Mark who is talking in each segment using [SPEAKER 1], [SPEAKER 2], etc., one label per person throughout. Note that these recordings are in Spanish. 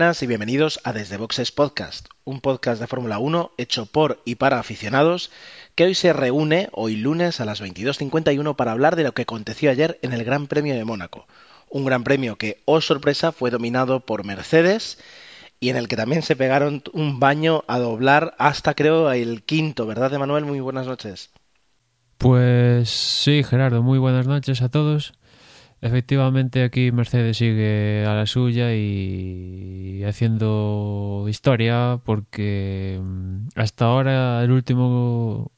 [SPEAKER 1] buenas y bienvenidos a Desde Boxes Podcast, un podcast de Fórmula 1 hecho por y para aficionados que hoy se reúne, hoy lunes a las 22.51, para hablar de lo que aconteció ayer en el Gran Premio de Mónaco. Un gran premio que, oh sorpresa, fue dominado por Mercedes y en el que también se pegaron un baño a doblar hasta creo el quinto, ¿verdad, Emanuel? Muy buenas noches.
[SPEAKER 2] Pues sí, Gerardo, muy buenas noches a todos. Efectivamente aquí Mercedes sigue a la suya y haciendo historia porque mm, hasta ahora el último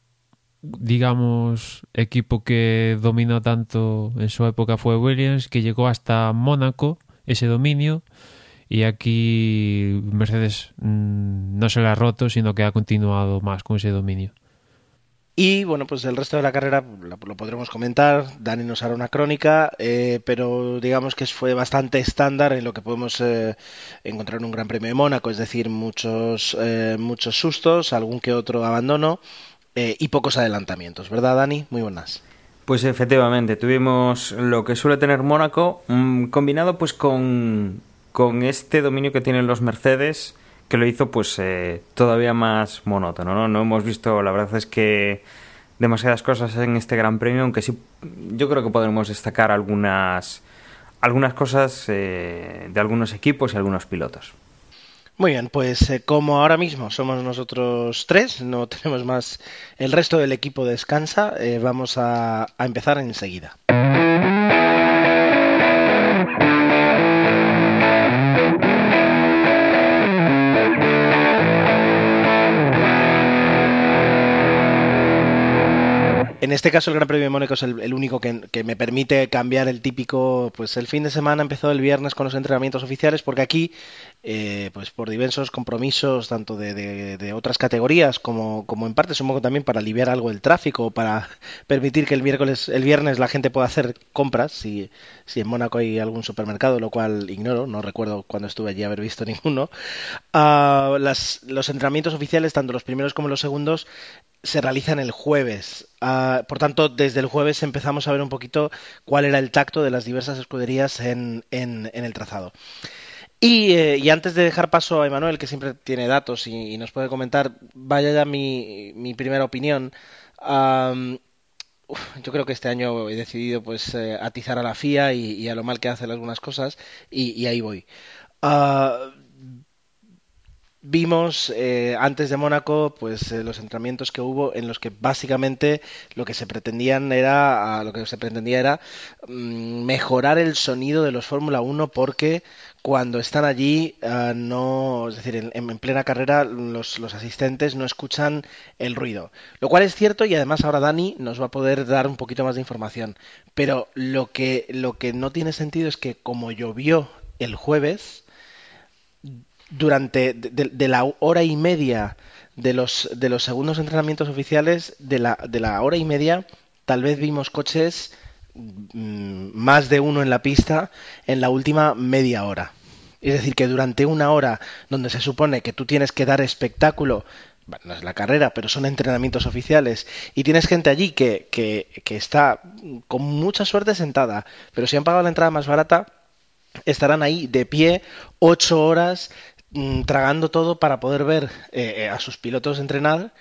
[SPEAKER 2] digamos equipo que dominó tanto en su época fue Williams que llegó hasta Mónaco ese dominio y aquí Mercedes mm, no se la ha roto sino que ha continuado más con ese dominio.
[SPEAKER 1] Y bueno, pues el resto de la carrera lo, podremos comentar. Dani nos hará una crónica, eh, pero digamos que fue bastante estándar en lo que podemos eh, encontrar en un Gran Premio de Mónaco, es decir, muchos, eh, muchos sustos, algún que otro abandono y pocos adelantamientos, ¿verdad, Dani? Muy buenas.
[SPEAKER 3] Pues efectivamente, tuvimos lo que suele tener Mónaco, mm, combinado pues con, con este dominio que tienen los Mercedes que lo hizo pues eh, todavía más monótono, ¿no? No hemos visto, la verdad es que demasiadas cosas en este Gran Premio, aunque sí yo creo que podremos destacar algunas algunas cosas eh, de algunos equipos y algunos pilotos.
[SPEAKER 1] Muy bien, pues eh, como ahora mismo somos nosotros tres, no tenemos más, el resto del equipo descansa, vamos a, a empezar enseguida. En este caso el Gran Premio de Mónaco es el, único que, me permite cambiar el típico, pues el fin de semana empezó el viernes con los entrenamientos oficiales porque aquí, eh, pues por diversos compromisos tanto de, otras categorías como, como en parte supongo también para aliviar algo el tráfico, para permitir que el miércoles, el viernes la gente pueda hacer compras, si, si en Mónaco hay algún supermercado, lo cual ignoro, no recuerdo cuando estuve allí haber visto ninguno. Las, los entrenamientos oficiales, tanto los primeros como los segundos, se realizan el jueves. Ah, por tanto, desde el jueves empezamos a ver un poquito cuál era el tacto de las diversas escuderías en, el trazado. Y, eh, y, antes de dejar paso a Emanuel, que siempre tiene datos y, nos puede comentar, vaya ya mi, primera opinión. yo creo que este año he decidido pues eh, atizar a la FIA y, a lo mal que hacen algunas cosas y, ahí voy. Uh, Vimos eh, antes de Mónaco pues eh, los entrenamientos que hubo en los que básicamente lo que se pretendían era lo que se pretendía era mm, mejorar el sonido de los Fórmula 1 porque cuando están allí ah, no es decir en, plena carrera los, los, asistentes no escuchan el ruido. Lo cual es cierto y además ahora Dani nos va a poder dar un poquito más de información. Pero lo que lo que no tiene sentido es que como llovió el jueves durante de, la hora y media de los, de los segundos entrenamientos oficiales, de la, de la hora y media, tal vez vimos coches mm, más de uno en la pista en la última media hora. Es decir, que durante una hora donde se supone que tú tienes que dar espectáculo, no es la carrera, pero son entrenamientos oficiales, y tienes gente allí que, que, que está con mucha suerte sentada, pero si han pagado la entrada más barata, estarán ahí de pie ocho horas Mm, tragando todo para poder ver eh, eh, a sus pilotos entrenar,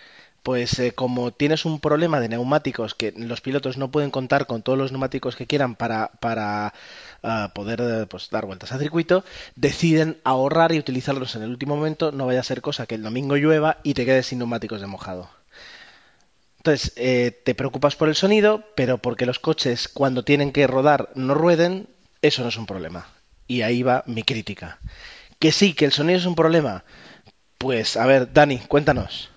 [SPEAKER 1] pues eh, como tienes un problema de neumáticos que los pilotos no pueden contar con todos los neumáticos que quieran para, para ah, poder pues, dar vueltas al circuito, deciden ahorrar y utilizarlos en el último momento, no vaya a ser cosa que el domingo llueva y te quedes sin neumáticos de mojado. Entonces, te preocupas por el sonido, pero porque los coches cuando tienen que rodar no rueden, eso no es un problema. Y ahí va mi crítica. Que sí, que el sonido es un problema. Pues, a ver, Dani, cuéntanos.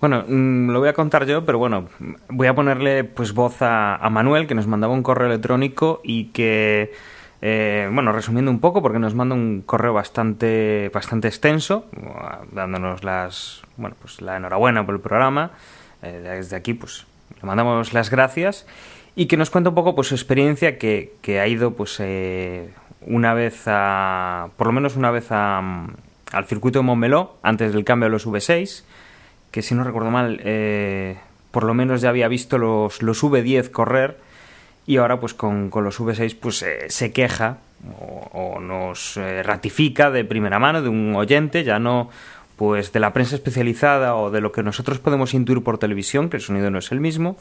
[SPEAKER 3] Bueno, mm, lo voy a contar yo, pero bueno, voy a ponerle pues voz a, Manuel, que nos mandaba un correo electrónico y que, eh, bueno, resumiendo un poco, porque nos manda un correo bastante, bastante extenso, dándonos las, bueno, pues la enhorabuena por el programa. Eh, desde aquí, pues le mandamos las gracias y que nos cuenta un poco pues su experiencia que, que ha ido pues eh, una vez a por lo menos una vez a, al circuito de Montmeló antes del cambio a los V6 que si no recuerdo mal eh, por lo menos ya había visto los, los V10 correr y ahora pues con, con los V6 pues eh, se queja o, o nos eh, ratifica de primera mano de un oyente ya no pues de la prensa especializada o de lo que nosotros podemos intuir por televisión que el sonido no es el mismo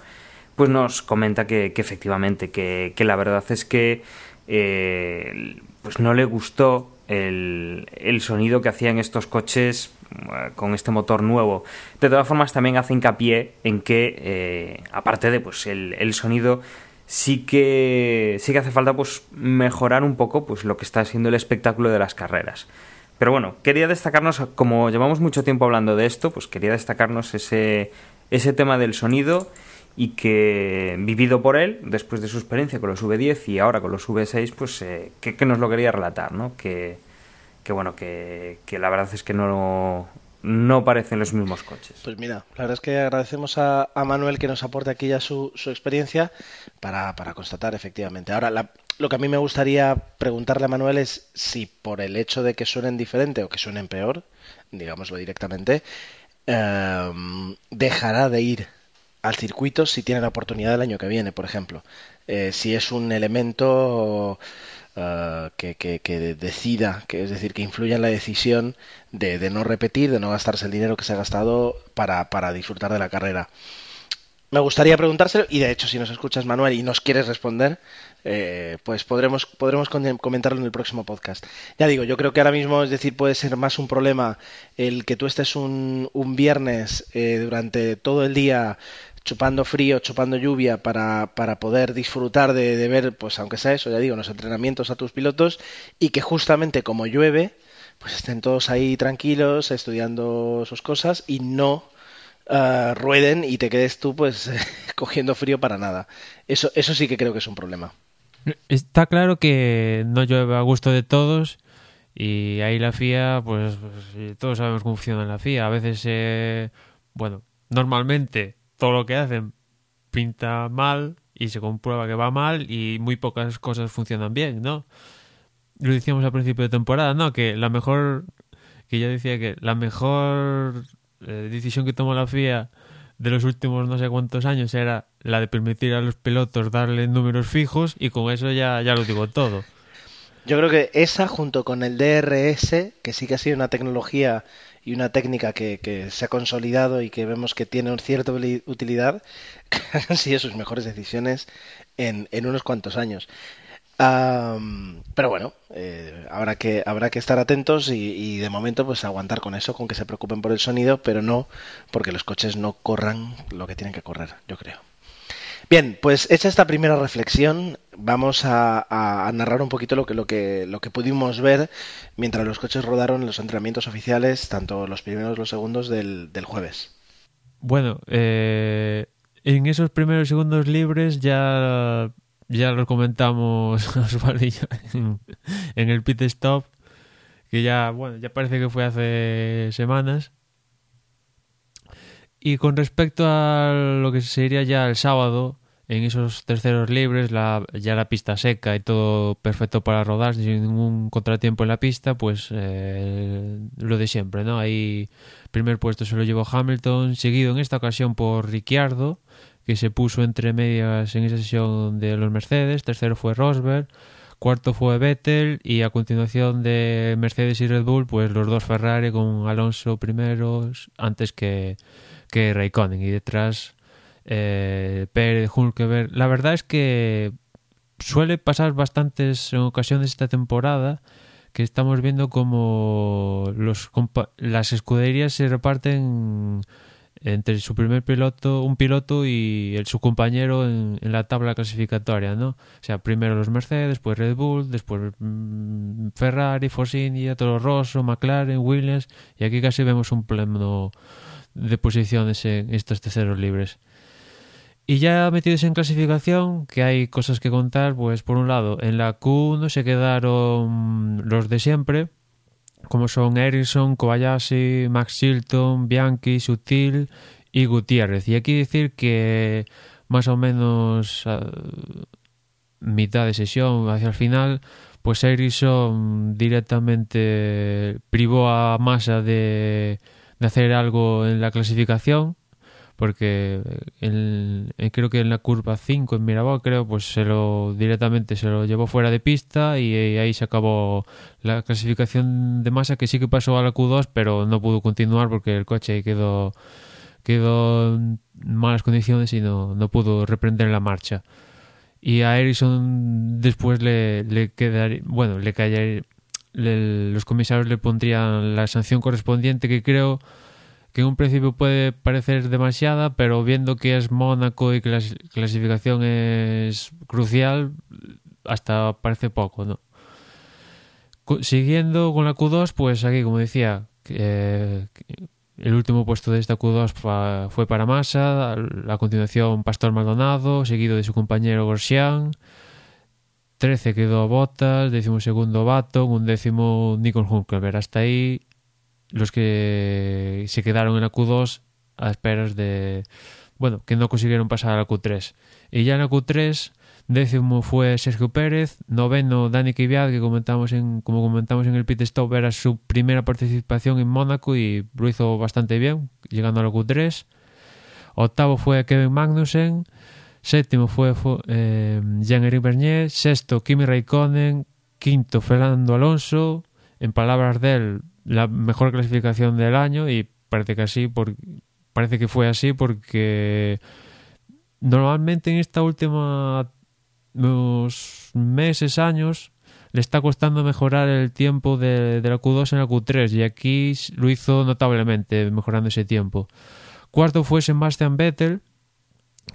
[SPEAKER 3] pues nos comenta que, que efectivamente, que, que, la verdad es que eh, pues no le gustó el, el, sonido que hacían estos coches uh, con este motor nuevo. De todas formas, también hace hincapié en que, eh, aparte de pues el, el, sonido, sí que sí que hace falta pues mejorar un poco pues lo que está siendo el espectáculo de las carreras. Pero bueno, quería destacarnos, como llevamos mucho tiempo hablando de esto, pues quería destacarnos ese, ese tema del sonido y que vivido por él después de su experiencia con los V10 y ahora con los V6 pues eh, que, nos lo quería relatar no que, que bueno que, la verdad es que no no parecen los mismos coches.
[SPEAKER 1] Pues mira la verdad es que agradecemos a, a Manuel que nos aporte aquí ya su, su experiencia para, para, constatar efectivamente. Ahora la, lo que a mí me gustaría preguntarle a Manuel es si por el hecho de que suenen diferente o que suenen peor digámoslo directamente eh, dejará de ir al circuito si tiene la oportunidad el año que viene, por ejemplo. Eh, si es un elemento uh, que, que, que, decida, que es decir, que influya en la decisión de, de, no repetir, de no gastarse el dinero que se ha gastado para, para disfrutar de la carrera. Me gustaría preguntárselo y de hecho si nos escuchas Manuel y nos quieres responder, eh, pues podremos, podremos comentarlo en el próximo podcast. Ya digo, yo creo que ahora mismo, es decir, puede ser más un problema el que tú estés un, un viernes eh, durante todo el día chupando frío, chupando lluvia para, para poder disfrutar de, de, ver, pues aunque sea eso, ya digo, los entrenamientos a tus pilotos y que justamente como llueve, pues estén todos ahí tranquilos, estudiando sus cosas y no uh, rueden y te quedes tú pues cogiendo frío para nada. Eso, eso sí que creo que es un problema.
[SPEAKER 2] Está claro que no llueve a gusto de todos y ahí la FIA, pues, pues todos sabemos cómo funciona la FIA. A veces, eh, bueno, normalmente todo lo que hacen pinta mal y se comprueba que va mal y muy pocas cosas funcionan bien, ¿no? Lo decíamos al principio de temporada, ¿no? Que la mejor, que yo decía que la mejor eh, decisión que tomó la FIA de los últimos no sé cuántos años era la de permitir a los pilotos darle números fijos y con eso ya, ya lo digo todo.
[SPEAKER 1] Yo creo que esa junto con el DRS, que sí que ha sido una tecnología y una técnica que, que, se ha consolidado y que vemos que tiene cierta utilidad, han sido sus mejores decisiones en, en unos cuantos años. Pero bueno, eh, habrá, que, habrá que estar atentos y, y, de momento pues aguantar con eso, con que se preocupen por el sonido, pero no porque los coches no corran lo que tienen que correr, yo creo. Bien, pues hecha esta primera reflexión, vamos a, narrar un poquito lo que, lo, que, lo que pudimos ver mientras los coches rodaron en los entrenamientos oficiales, tanto los primeros los segundos del, del jueves.
[SPEAKER 2] Bueno, eh, en esos primeros segundos libres ya, ya lo comentamos en, en el pit stop, que ya, bueno, ya parece que fue hace semanas. Y con respecto a lo que sería ya el sábado, en esos terceros libres, la, ya la pista seca y todo perfecto para rodar sin ningún contratiempo en la pista, pues eh, lo de siempre, ¿no? Ahí primer puesto se lo llevó Hamilton, seguido en esta ocasión por Ricciardo, que se puso entre medias en esa sesión de los Mercedes, tercero fue Rosberg, cuarto fue Vettel y a continuación de Mercedes y Red Bull, pues los dos Ferrari con Alonso primeros antes que que Raikkonen y detrás eh, Pérez, Hulkeberg. La verdad es que suele pasar bastantes ocasiones esta temporada que estamos viendo como los las escuderías se reparten entre su primer piloto, un piloto y el, su compañero en, la tabla clasificatoria, ¿no? O sea, primero los Mercedes, después Red Bull, después mmm, Ferrari, Force India, Toro Rosso, McLaren, Williams, y aquí casi vemos un pleno de posiciones en estos terceros libres. Y ya metidos en clasificación, que hay cosas que contar, pues por un lado, en la Q1 se quedaron los de siempre, como son Ericsson, Kobayashi, Max Chilton, Bianchi, Sutil y Gutiérrez. Y aquí decir que más o menos a mitad de sesión, hacia el final, pues Ericsson directamente privó a Massa de, de hacer algo en la clasificación porque en, creo que en la curva 5 en Mirabal creo pues se lo directamente se lo llevó fuera de pista y, y, ahí se acabó la clasificación de masa que sí que pasó a la Q2 pero no pudo continuar porque el coche quedó quedó en malas condiciones y no, no pudo reprender la marcha. Y a Ericsson después le, le quedaría bueno le caería los comisarios le pondrían la sanción correspondiente que creo que en un principio puede parecer demasiada, pero viendo que es Mónaco y que la clasificación es crucial, hasta parece poco, ¿no? Siguiendo con la Q2, pues aquí, como decía, eh, el último puesto de esta Q2 fue para Massa, a continuación Pastor Maldonado, seguido de su compañero Gorsian. 13 quedó Bottas, décimo segundo Baton, un décimo Nicole Hulkenberg. Hasta ahí los que se quedaron en la Q2 a esperas de, bueno, que no consiguieron pasar a la Q3. Y ya en la Q3, décimo fue Sergio Pérez, noveno Dani Kvyat, que comentamos en, como comentamos en el pit stop, era su primera participación en Mónaco y lo hizo bastante bien, llegando a la Q3. Octavo fue Kevin Magnussen, séptimo fue, eh, Jean-Éric Bernier, sexto Kimi Raikkonen, quinto Fernando Alonso, en palabras de él, la mejor clasificación del año y parece que así parece que fue así porque normalmente en esta última meses, años le está costando mejorar el tiempo de, de, la Q2 en la Q3 y aquí lo hizo notablemente mejorando ese tiempo. Cuarto fue Sebastian Vettel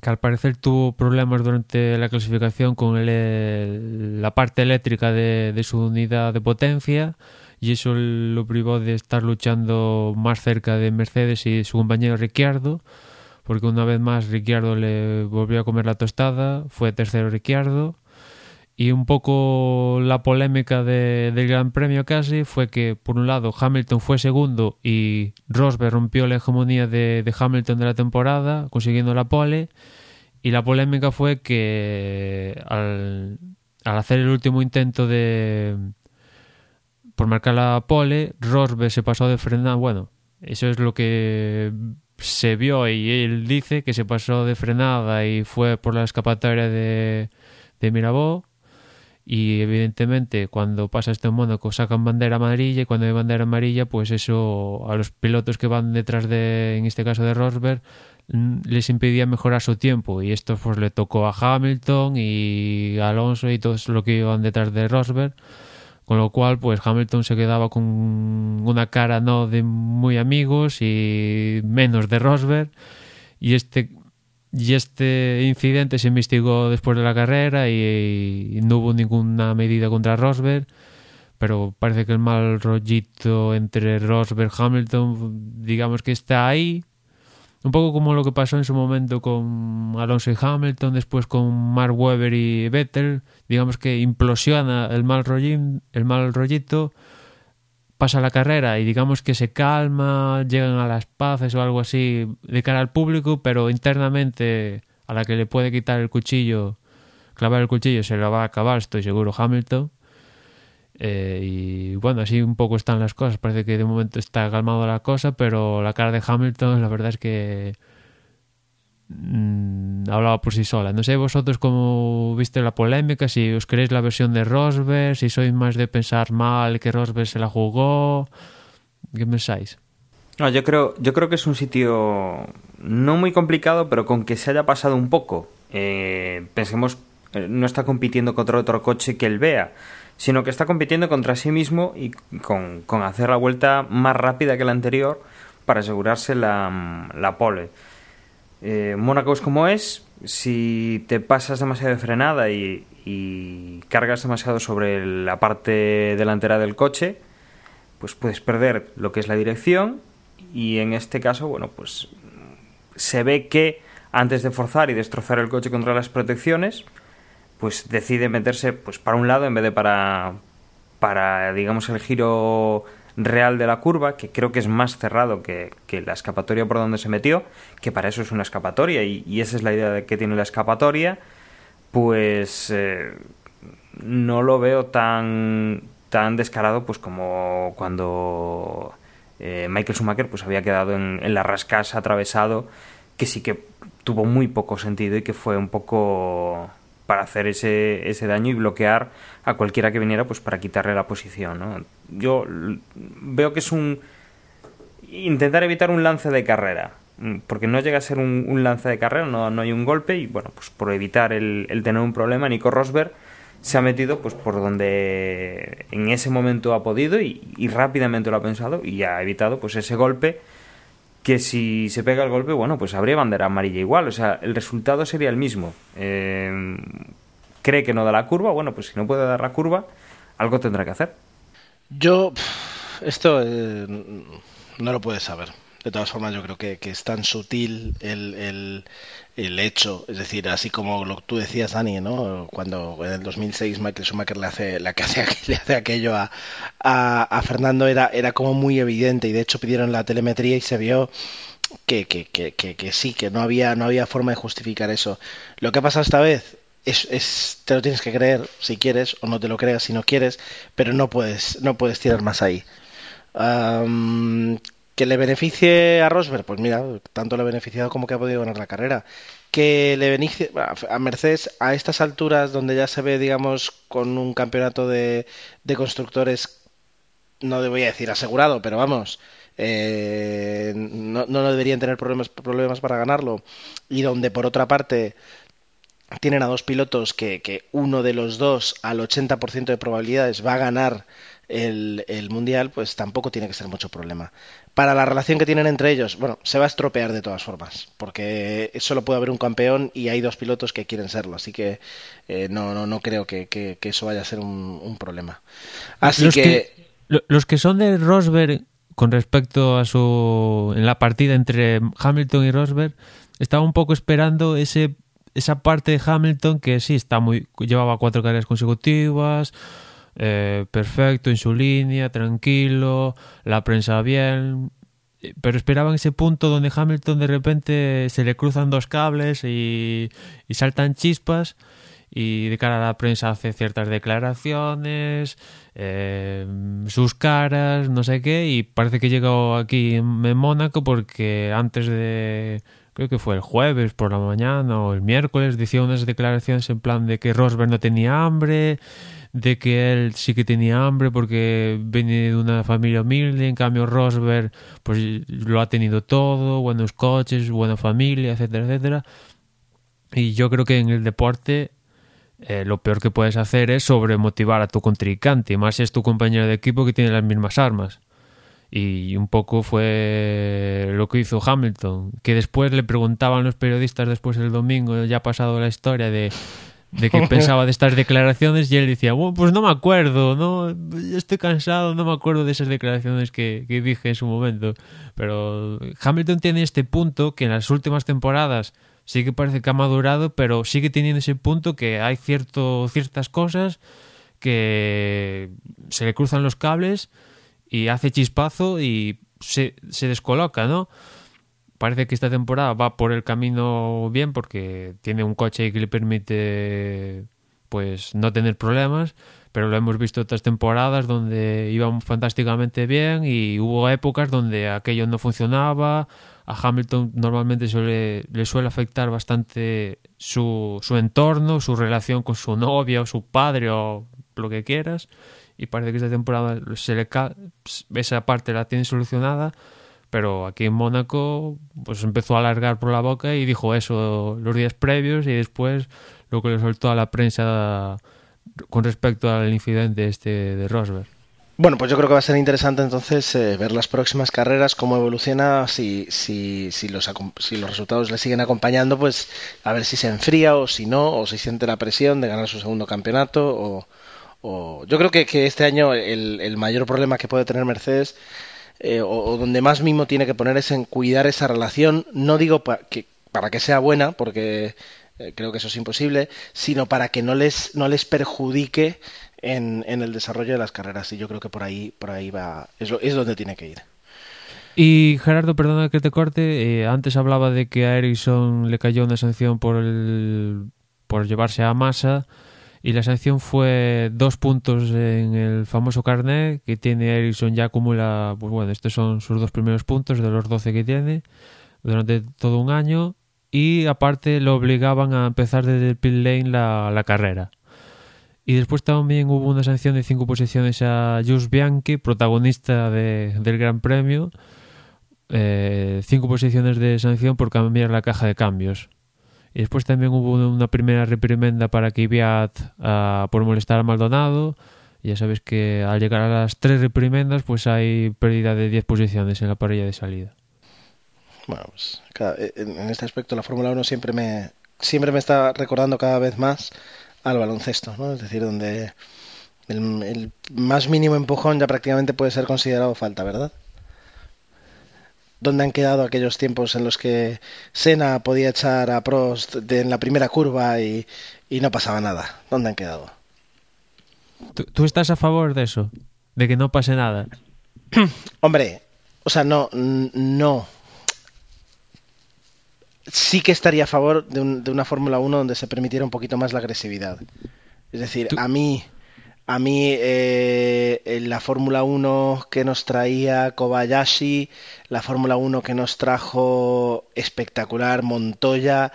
[SPEAKER 2] que al parecer tuvo problemas durante la clasificación con el, la parte eléctrica de, de su unidad de potencia y eso lo privó de estar luchando más cerca de Mercedes y su compañero Ricciardo, porque una vez más Ricciardo le volvió a comer la tostada, fue tercero Ricciardo. Y un poco la polémica de, del Gran Premio casi fue que, por un lado, Hamilton fue segundo y Rosberg rompió la hegemonía de, Hamilton de la temporada, consiguiendo la pole. Y la polémica fue que al, al hacer el último intento de, por marcar la pole, Rosberg se pasó de frenada. Bueno, eso es lo que se vio y él dice que se pasó de frenada y fue por la escapatoria de, de Mirabó. Y evidentemente cuando pasa esto en Mónaco sacan bandera amarilla y cuando hay bandera amarilla pues eso a los pilotos que van detrás de, en este caso de Rosberg, les impedía mejorar su tiempo. Y esto pues le tocó a Hamilton y Alonso y todos los que iban detrás de Rosberg. Con lo cual pues Hamilton se quedaba con una cara no de muy amigos y menos de Rosberg. Y este y este incidente se investigó después de la carrera y, no hubo ninguna medida contra Rosberg pero parece que el mal rollito entre Rosberg y Hamilton digamos que está ahí. Un poco como lo que pasó en su momento con Alonso y Hamilton, después con Mark Webber y Vettel, digamos que implosiona el mal, rollín, el mal rollito, pasa la carrera y digamos que se calma, llegan a las paces o algo así de cara al público, pero internamente a la que le puede quitar el cuchillo, clavar el cuchillo, se lo va a acabar, estoy seguro, Hamilton. Eh, y bueno, así un poco están las cosas. Parece que de momento está calmado la cosa, pero la cara de Hamilton, la verdad es que mmm, hablaba por sí sola. No sé vosotros cómo viste la polémica, si os queréis la versión de Rosberg, si sois más de pensar mal que Rosberg se la jugó. ¿Qué pensáis?
[SPEAKER 3] No, yo creo, yo creo que es un sitio no muy complicado, pero con que se haya pasado un poco. Eh, pensemos, eh, no está compitiendo contra otro coche que él vea sino que está compitiendo contra sí mismo y con, con hacer la vuelta más rápida que la anterior para asegurarse la, la pole. Eh, Mónaco es como es, si te pasas demasiado de frenada y, y, cargas demasiado sobre la parte delantera del coche, pues puedes perder lo que es la dirección y en este caso, bueno, pues se ve que antes de forzar y destrozar el coche contra las protecciones, pues decide meterse pues para un lado en vez de para para digamos el giro real de la curva, que creo que es más cerrado que, la escapatoria por donde se metió, que para eso es una escapatoria y, esa es la idea de que tiene la escapatoria, pues eh, no lo veo tan, tan descarado pues como cuando eh, Michael Schumacher pues había quedado en, en la rascasa atravesado, que sí que tuvo muy poco sentido y que fue un poco para hacer ese, ese daño y bloquear a cualquiera que viniera pues para quitarle la posición. Yo veo que es un intentar evitar un lance de carrera porque no llega a ser un, lance de carrera, no, no, hay un golpe y bueno, pues por evitar el, tener un problema, Nico Rosberg se ha metido pues por donde en ese momento ha podido y, y rápidamente lo ha pensado y ha evitado pues ese golpe que si se pega el golpe, bueno, pues habría bandera amarilla igual, o sea, el resultado sería el mismo. Eh, cree que no da la curva, bueno, pues si no puede dar la curva, algo tendrá que hacer.
[SPEAKER 1] Yo, esto eh, no lo puedes saber. De todas formas, yo creo que, es tan sutil el, el, hecho, es decir, así como lo tú decías, Dani, ¿no? Cuando en el 2006 Michael Schumacher le hace, la que hace, le hace aquello a, Fernando era, era como muy evidente y de hecho pidieron la telemetría y se vio que, que, que, que, sí, que no había, no había forma de justificar eso. Lo que ha pasado esta vez es, es, te lo tienes que creer si quieres o no te lo creas si no quieres, pero no puedes, no puedes tirar más ahí. ¿Que le beneficie a Rosberg? Pues mira, tanto le ha beneficiado como que ha podido ganar la carrera. Que le beneficie a Mercedes a estas alturas donde ya se ve, digamos, con un campeonato de, constructores, no voy a decir asegurado, pero vamos, eh, no, no, deberían tener problemas, problemas para ganarlo. Y donde por otra parte tienen a dos pilotos que, que uno de los dos al 80% de probabilidades va a ganar el, el, mundial, pues tampoco tiene que ser mucho problema. Para la relación que tienen entre ellos, bueno, se va a estropear de todas formas, porque solo puede haber un campeón y hay dos pilotos que quieren serlo, así que eh, no, no, no creo que, que, eso vaya a ser un, problema. Así
[SPEAKER 2] los
[SPEAKER 1] que...
[SPEAKER 2] Los que son de Rosberg con respecto a su... en la partida entre Hamilton y Rosberg, estaba un poco esperando ese esa parte de Hamilton que sí está muy llevaba cuatro carreras consecutivas eh, perfecto en su línea, tranquilo, la prensa bien, pero esperaban ese punto donde Hamilton de repente se le cruzan dos cables y, saltan chispas y de cara a la prensa hace ciertas declaraciones, eh, sus caras, no sé qué, y parece que llegó aquí en Mónaco porque antes de, creo que fue el jueves por la mañana o el miércoles, decía unas declaraciones en plan de que Rosberg no tenía hambre de que él sí que tenía hambre porque viene de una familia humilde, en cambio Rosberg pues lo ha tenido todo, buenos coches, buena familia, etcétera, etcétera. Y yo creo que en el deporte eh, lo peor que puedes hacer es sobremotivar a tu contrincante, más si es tu compañero de equipo que tiene las mismas armas. Y un poco fue lo que hizo Hamilton, que después le preguntaban los periodistas después del domingo, ya ha pasado la historia de de qué pensaba de estas declaraciones y él decía, bueno, pues no me acuerdo, no estoy cansado, no me acuerdo de esas declaraciones que, dije en su momento. Pero Hamilton tiene este punto que en las últimas temporadas sí que parece que ha madurado, pero sigue teniendo ese punto que hay cierto, ciertas cosas que se le cruzan los cables y hace chispazo y se, se descoloca, ¿no? parece que esta temporada va por el camino bien porque tiene un coche que le permite pues no tener problemas, pero lo hemos visto otras temporadas donde iban fantásticamente bien y hubo épocas donde aquello no funcionaba. A Hamilton normalmente suele, le suele afectar bastante su, su entorno, su relación con su novia o su padre o lo que quieras. Y parece que esta temporada se le esa parte la tiene solucionada pero aquí en Mónaco pues empezó a alargar por la boca y dijo eso los días previos y después lo que le soltó a la prensa con respecto al incidente este de Rosberg.
[SPEAKER 1] Bueno, pues yo creo que va a ser interesante entonces eh, ver las próximas carreras, cómo evoluciona, si, si, si, los, si los resultados le siguen acompañando, pues a ver si se enfría o si no, o si siente la presión de ganar su segundo campeonato. O, o... Yo creo que, este año el, el mayor problema que puede tener Mercedes eh, o, donde más mismo tiene que poner es en cuidar esa relación, no digo que, para que sea buena, porque eh, creo que eso es imposible, sino para que no les, no les perjudique en, en, el desarrollo de las carreras y yo creo que por ahí, por ahí va, es, lo, es donde tiene que ir.
[SPEAKER 2] Y Gerardo, perdona que te corte, eh, antes hablaba de que a Ericsson le cayó una sanción por el por llevarse a masa y la sanción fue dos puntos en el famoso carnet que tiene Ericsson ya acumula, pues bueno, estos son sus dos primeros puntos de los 12 que tiene durante todo un año y aparte lo obligaban a empezar desde el pit lane la, la carrera. Y después también hubo una sanción de cinco posiciones a Jus Bianchi, protagonista de, del Gran Premio. Eh, cinco posiciones de sanción por cambiar la caja de cambios. Y después también hubo una primera reprimenda para Kvyat uh, por molestar a Maldonado. Ya sabes que al llegar a las tres reprimendas, pues hay pérdida de 10 posiciones en la parrilla de salida.
[SPEAKER 1] Bueno, pues cada, en este aspecto la Fórmula 1 siempre me, siempre me está recordando cada vez más al baloncesto, ¿no? Es decir, donde el, el más mínimo empujón ya prácticamente puede ser considerado falta, ¿verdad? ¿Dónde han quedado aquellos tiempos en los que Senna podía echar a Prost en la primera curva y, y, no pasaba nada? ¿Dónde han quedado?
[SPEAKER 2] ¿Tú, ¿Tú, estás a favor de eso? ¿De que no pase nada?
[SPEAKER 1] Hombre, o sea, no, no. Sí que estaría a favor de, un, de una Fórmula 1 donde se permitiera un poquito más la agresividad. Es decir, ¿Tú? a mí a mí eh, la Fórmula 1 que nos traía Kobayashi, la Fórmula 1 que nos trajo espectacular Montoya.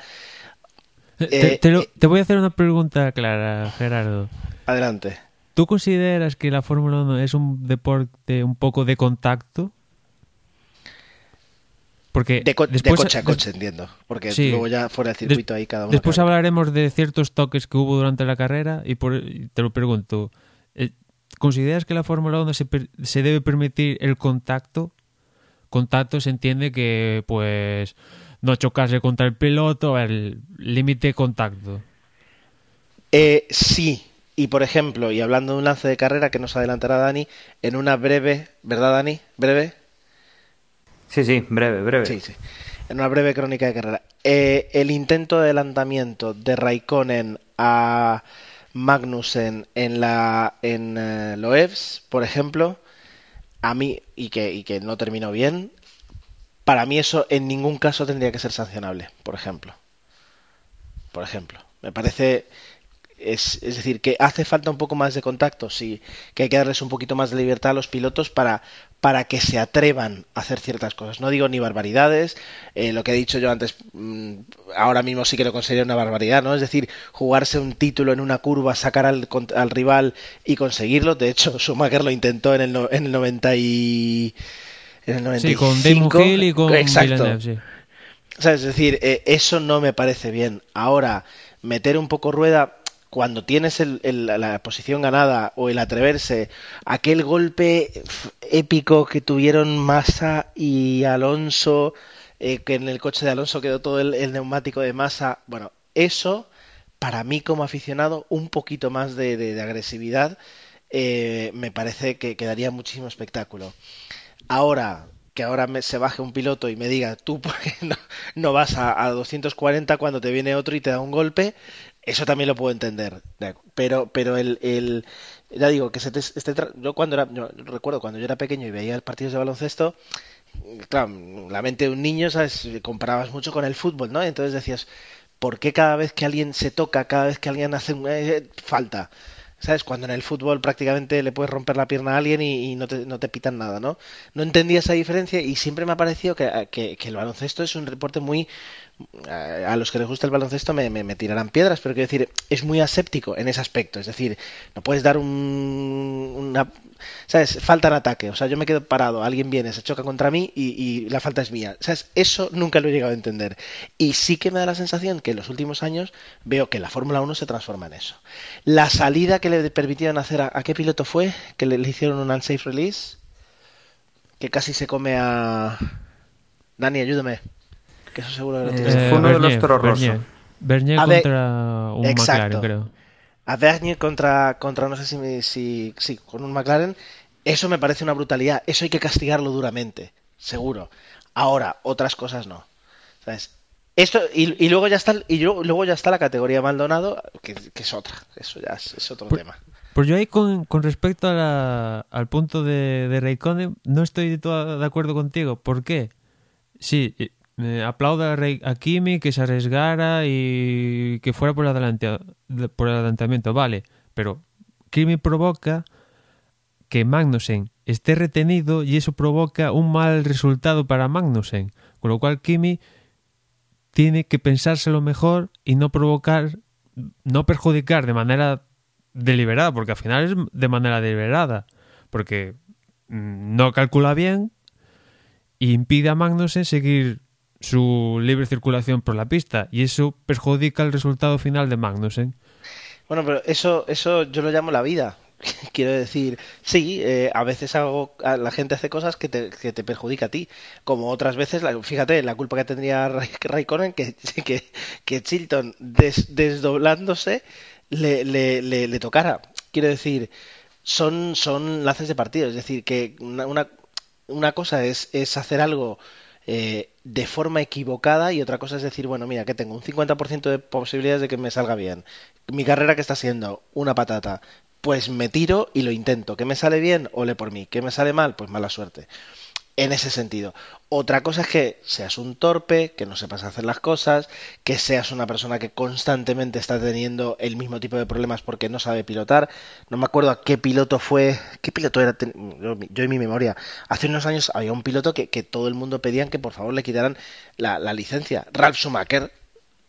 [SPEAKER 2] Te, eh, te, lo, te, voy a hacer una pregunta clara, Gerardo.
[SPEAKER 1] Adelante.
[SPEAKER 2] ¿Tú consideras que la Fórmula 1 es un deporte un poco de contacto?
[SPEAKER 1] Porque de, co después, de coche a coche, entiendo. Porque sí, luego ya fuera del circuito ahí cada uno.
[SPEAKER 2] Después cada hablaremos de ciertos toques que hubo durante la carrera y por, te lo pregunto. eh, ¿Consideras que la Fórmula 1 se, se, debe permitir el contacto? Contacto se entiende que, pues, no chocarse contra el piloto, el límite contacto.
[SPEAKER 1] Eh, sí, y por ejemplo, y hablando de un lance de carrera que nos adelantará Dani, en una breve, ¿verdad Dani? ¿Breve?
[SPEAKER 3] Sí, sí, breve, breve.
[SPEAKER 1] Sí, sí. En una breve crónica de carrera. Eh, el intento de adelantamiento de Raikkonen a Magnussen en la en Loebs, por ejemplo, a mí y que y que no terminó bien, para mí eso en ningún caso tendría que ser sancionable, por ejemplo. Por ejemplo, me parece es, es, decir, que hace falta un poco más de contacto, sí, que hay que darles un poquito más de libertad a los pilotos para, para que se atrevan a hacer ciertas cosas. No digo ni barbaridades, eh, lo que he dicho yo antes, mmm, ahora mismo sí que lo considero una barbaridad, ¿no? Es decir, jugarse un título en una curva, sacar al, al rival y conseguirlo. De hecho, Schumacher lo intentó en el, no, en el 90 y... En el 95.
[SPEAKER 2] Sí, con Hill y con
[SPEAKER 1] Exacto.
[SPEAKER 2] Sí.
[SPEAKER 1] O sea, es decir, eh, eso no me parece bien. Ahora, meter un poco rueda cuando tienes el, la posición ganada o el atreverse, aquel golpe épico que tuvieron Massa y Alonso, eh, que en el coche de Alonso quedó todo el, neumático de Massa, bueno, eso para mí como aficionado, un poquito más de, agresividad, eh, me parece que, que daría muchísimo espectáculo. Ahora, que ahora me, se baje un piloto y me diga, tú no, no vas a, a, 240 cuando te viene otro y te da un golpe, eso también lo puedo entender. Pero, pero el, el ya digo, que se te, este, yo cuando era, yo recuerdo cuando yo era pequeño y veía partidos de baloncesto, claro, la mente de un niño, ¿sabes? Comparabas mucho con el fútbol, ¿no? Entonces decías, ¿por qué cada vez que alguien se toca, cada vez que alguien hace eh, falta? ¿Sabes? Cuando en el fútbol prácticamente le puedes romper la pierna a alguien y, no, te, no, te, pitan nada, ¿no? No entendía esa diferencia y siempre me ha parecido que, que, que el baloncesto es un deporte muy, a los que les gusta el baloncesto me, tirarán piedras, pero quiero decir, es muy aséptico en ese aspecto. Es decir, no puedes dar un, una. ¿Sabes? Falta en ataque. O sea, yo me quedo parado, alguien viene, se choca contra mí y, la falta es mía. ¿Sabes? Eso nunca lo he llegado a entender. Y sí que me da la sensación que en los últimos años veo que la Fórmula 1 se transforma en eso. La salida que le permitieron hacer a, a qué piloto fue, que le, le hicieron un unsafe release, que casi se come a. Dani, ayúdame que eso seguro que lo tienes.
[SPEAKER 3] Eh, fue uno Bernier, de los toros
[SPEAKER 2] Bernier. Bernier contra un
[SPEAKER 1] exacto.
[SPEAKER 2] McLaren, creo.
[SPEAKER 1] A Bernier contra, contra no sé si, si, si con un McLaren, eso me parece una brutalidad. Eso hay que castigarlo duramente, seguro. Ahora, otras cosas no. ¿Sabes? Esto, y, y, luego ya está y luego ya está la categoría Maldonado, que, que es otra. Eso ya es, es otro
[SPEAKER 2] Por,
[SPEAKER 1] tema.
[SPEAKER 2] Pues yo ahí con, con respecto a la- al punto de, de Raikkonen no estoy de todo de acuerdo contigo. ¿Por qué? Sí, eh, me aplaudo a, Kimi que se arriesgara y que fuera por, por el adelantamiento, vale. Pero Kimi provoca que Magnussen esté retenido y eso provoca un mal resultado para Magnussen. Con lo cual Kimi tiene que pensárselo mejor y no provocar, no perjudicar de manera deliberada, porque al final es de manera deliberada, porque mm, no calcula bien y impide a Magnussen seguir su libre circulación por la pista y eso perjudica el resultado final de Magnussen.
[SPEAKER 1] Bueno, pero eso, eso yo lo llamo la vida. Quiero decir, sí, eh, a veces hago, la gente hace cosas que te, que te perjudica a ti, como otras veces, la- fíjate, la culpa que tendría Raikkonen, que, que, que Chilton des- desdoblándose le, le, le, le tocara. Quiero decir, son, son lances de partido, es decir, que una, una, una cosa es, es hacer algo eh, de forma equivocada y otra cosa es decir, bueno, mira, que tengo un 50% de posibilidades de que me salga bien. Mi carrera que está siendo una patata, pues me tiro y lo intento. ¿Que me sale bien? Ole por mí. ¿Que me sale mal? Pues mala suerte. En ese sentido. Otra cosa es que seas un torpe, que no sepas hacer las cosas, que seas una persona que constantemente está teniendo el mismo tipo de problemas porque no sabe pilotar. No me acuerdo a qué piloto fue, qué piloto era, yo, en mi memoria. Hace unos años había un piloto que, que todo el mundo pedían que por favor le quitaran la, la licencia. Ralf Schumacher.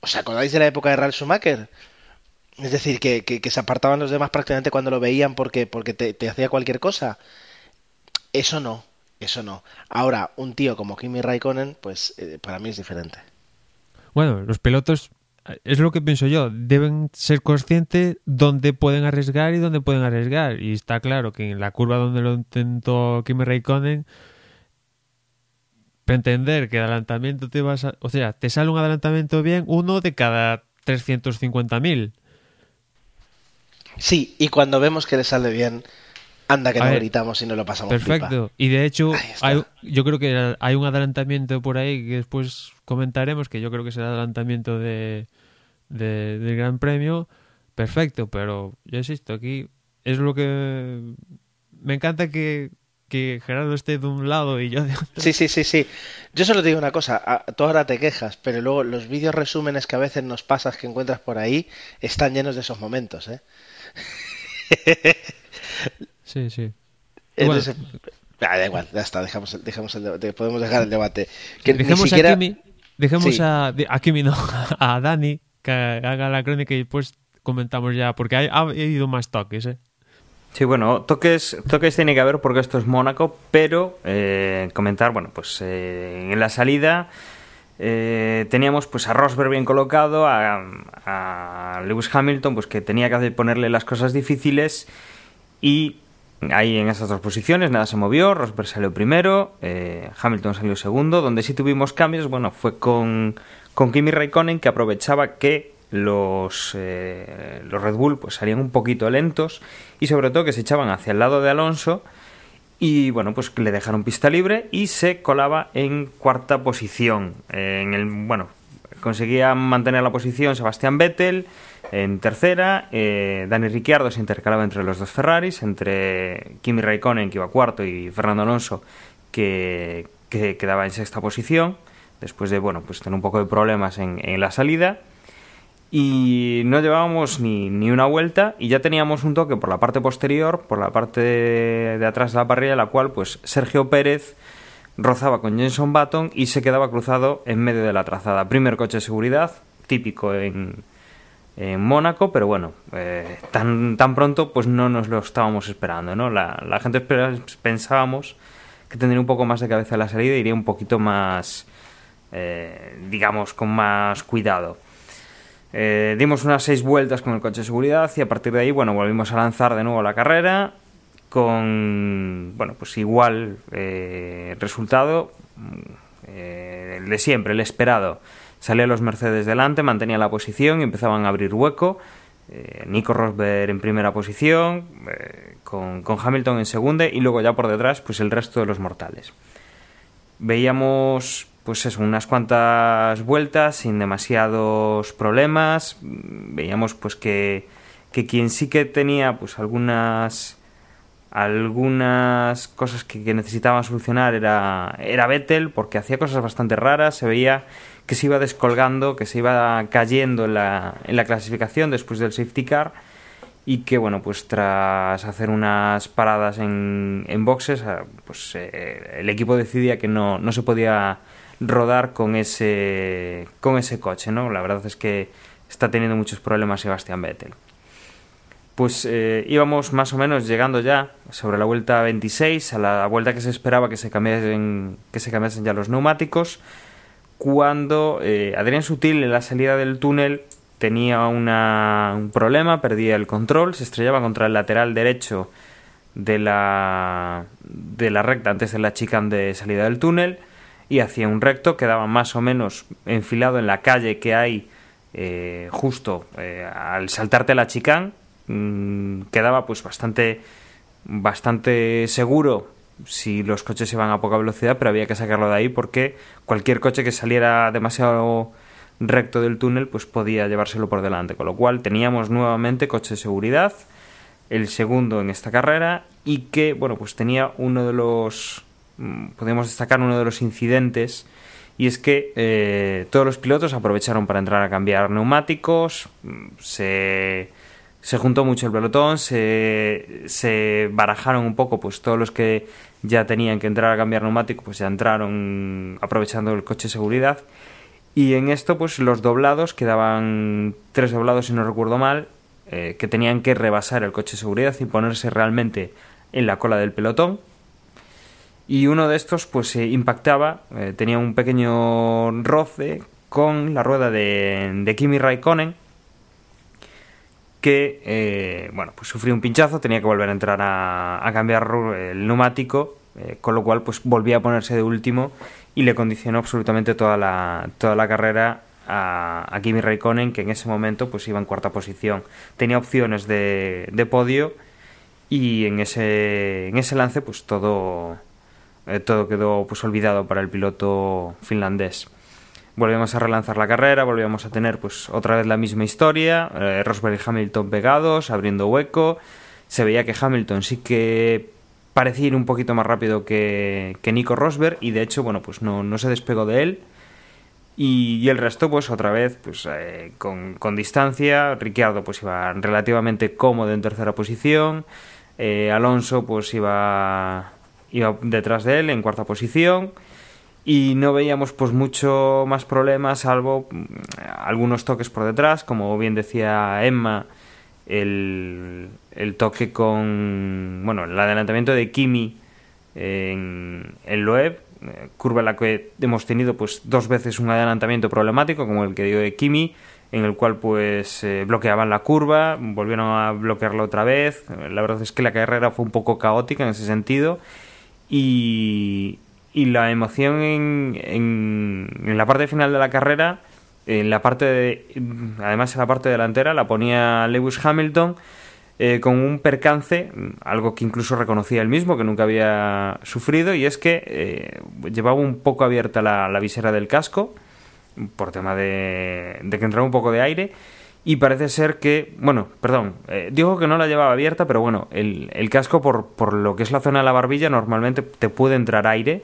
[SPEAKER 1] ¿Os acordáis de la época de Ralf Schumacher? Es decir, que, que, se apartaban los demás prácticamente cuando lo veían porque, porque te hacía cualquier cosa. Eso no, eso no. Ahora, un tío como Kimi Raikkonen, pues eh, para mí es diferente.
[SPEAKER 2] Bueno, los pilotos, es lo que pienso yo, deben ser conscientes dónde pueden arriesgar y dónde pueden arriesgar. Y está claro que en la curva donde lo intentó Kimi Raikkonen, pretender que adelantamiento te vas a... O sea, te sale un adelantamiento bien uno de cada 350.000.
[SPEAKER 1] Sí, y cuando vemos que le sale bien, anda que no gritamos y no lo pasamos pipa.
[SPEAKER 2] Perfecto. Y de hecho, hay, yo creo que hay un adelantamiento por ahí que después comentaremos, que yo creo que es el adelantamiento de, de- del Gran Premio. Perfecto, pero yo insisto, aquí es lo que... Me encanta que, que Gerardo esté de un lado y yo de otro.
[SPEAKER 1] Sí, sí, sí, sí. Yo solo te digo una cosa, tú ahora te quejas, pero luego los vídeos resúmenes que a veces nos pasas que encuentras por ahí están llenos de esos momentos, ¿eh?
[SPEAKER 2] Sí, sí.
[SPEAKER 1] Entonces, ah, da igual, ya está, dejamos, el- dejamos el debate, podemos dejar el debate. Que ni
[SPEAKER 2] dejemos
[SPEAKER 1] siquiera-
[SPEAKER 2] a Kimi, dejemos
[SPEAKER 1] Sí.
[SPEAKER 2] a, a Kimi, no, a Dani que haga la crónica y después comentamos ya, porque hay- ha habido más toques, ¿eh?
[SPEAKER 3] Sí, bueno, toques, toques tiene que haber porque esto es Mónaco, pero eh, comentar, bueno, pues eh, en la salida eh, teníamos pues a Rosberg bien colocado, a, a Lewis Hamilton, pues que tenía que hacer- ponerle las cosas difíciles y ahí en esas dos posiciones nada se movió, Rosberg salió primero, eh, Hamilton salió segundo, donde sí tuvimos cambios, bueno, fue con, con Kimi Raikkonen que aprovechaba que los, eh, los Red Bull pues salían un poquito lentos y sobre todo que se echaban hacia el lado de Alonso y bueno pues le dejaron pista libre y se colaba en cuarta posición. En el bueno conseguía mantener la posición Sebastián Vettel en tercera eh, Dani Ricciardo se intercalaba entre los dos Ferraris entre Kimi Raikkonen que iba cuarto y Fernando Alonso que, que quedaba en sexta posición después de bueno pues tener un poco de problemas en, en la salida y no llevábamos ni, ni una vuelta y ya teníamos un toque por la parte posterior, por la parte de, atrás de la parrilla, la cual pues Sergio Pérez rozaba con Jenson Button y se quedaba cruzado en medio de la trazada. Primer coche de seguridad, típico en, en Mónaco, pero bueno, eh, tan, tan pronto pues no nos lo estábamos esperando, ¿no? La, la gente pensábamos que tendría un poco más de cabeza la salida iría un poquito más, eh, digamos, con más cuidado. Eh, dimos unas seis vueltas con el coche de seguridad y a partir de ahí, bueno, volvimos a lanzar de nuevo la carrera con, bueno, pues igual eh, resultado, mm, eh, el de siempre, el esperado. Salían los Mercedes delante, mantenía la posición y empezaban a abrir hueco. Eh, Nico Rosberg en primera posición, eh, con, con Hamilton en segunda y luego ya por detrás, pues el resto de los mortales veíamos pues eso, unas cuantas vueltas sin demasiados problemas. Veíamos pues que, que quien sí que tenía pues algunas algunas cosas que, que necesitaban solucionar era, era Vettel porque hacía cosas bastante raras, se veía que se iba descolgando, que se iba cayendo en la, en la clasificación después del safety car y que bueno pues tras hacer unas paradas en, en boxes ah, pues eh, el equipo decidía que no, no se podía rodar con ese con ese coche no la verdad es que está teniendo muchos problemas Sebastián Vettel. Pues eh, íbamos más o menos llegando ya sobre la vuelta 26 a la vuelta que se esperaba que se cambiasen que se cambiasen ya los neumáticos cuando eh, Adrián Sutil en la salida del túnel tenía una, un problema, perdía el control, se estrellaba contra el lateral derecho de la, de la recta antes de la chicane de salida del túnel y hacía un recto, quedaba más o menos enfilado en la calle que hay eh, justo eh, al saltarte la chicane, mmm, quedaba pues bastante, bastante seguro si los coches iban a poca velocidad, pero había que sacarlo de ahí porque cualquier coche que saliera demasiado recto del túnel pues podía llevárselo por delante, con lo cual teníamos nuevamente coche de seguridad, el segundo en esta carrera y que bueno pues tenía uno de los mm, podemos destacar uno de los incidentes y es que eh, todos los pilotos aprovecharon para entrar a cambiar neumáticos, mm, se, se juntó mucho el pelotón, se, se barajaron un poco pues todos los que ya tenían que entrar a cambiar neumáticos pues ya entraron aprovechando el coche de seguridad y en esto, pues los doblados, quedaban tres doblados, si no recuerdo mal, eh, que tenían que rebasar el coche de seguridad y ponerse realmente en la cola del pelotón. Y uno de estos, pues se impactaba, eh, tenía un pequeño roce con la rueda de, de Kimi Raikkonen, que, eh, bueno, pues sufrió un pinchazo, tenía que volver a entrar a, cambiar el neumático, eh, con lo cual, pues volvía a ponerse de último y le condicionó absolutamente toda la, toda la carrera a, a Kimi Raikkonen, que en ese momento pues iba en cuarta posición. Tenía opciones de, de podio y en ese, en ese lance pues todo, eh, todo quedó pues olvidado para el piloto finlandés. Volvíamos a relanzar la carrera, volvíamos a tener pues otra vez la misma historia, eh, Rosberg y Hamilton pegados, abriendo hueco. Se veía que Hamilton sí que parecía ir un poquito más rápido que, que Nico Rosberg y de hecho, bueno, pues no, no se despegó de él. Y, el resto, pues otra vez, pues eh, con, con, distancia. Ricciardo, pues iba relativamente cómodo en tercera posición. Eh, Alonso, pues iba, iba detrás de él en cuarta posición. Y no veíamos, pues, mucho más problemas, salvo mm, algunos toques por detrás, como bien decía Emma el, el toque con, bueno, el adelantamiento de Kimi en, en Loeb, eh, curva en la que hemos tenido pues dos veces un adelantamiento problemático, como el que dio de Kimi, en el cual pues eh, bloqueaban la curva, volvieron a bloquearlo otra vez. La verdad es que la carrera fue un poco caótica en ese sentido y, y la emoción en, en, la parte final de la carrera en la parte de, además en la parte delantera la ponía Lewis Hamilton eh, con un percance, algo que incluso reconocía él mismo, que nunca había sufrido, y es que eh, llevaba un poco abierta la, la, visera del casco, por tema de, de, que entraba un poco de aire, y parece ser que, bueno, perdón, eh, digo que no la llevaba abierta, pero bueno, el, el casco por, por lo que es la zona de la barbilla normalmente te puede entrar aire,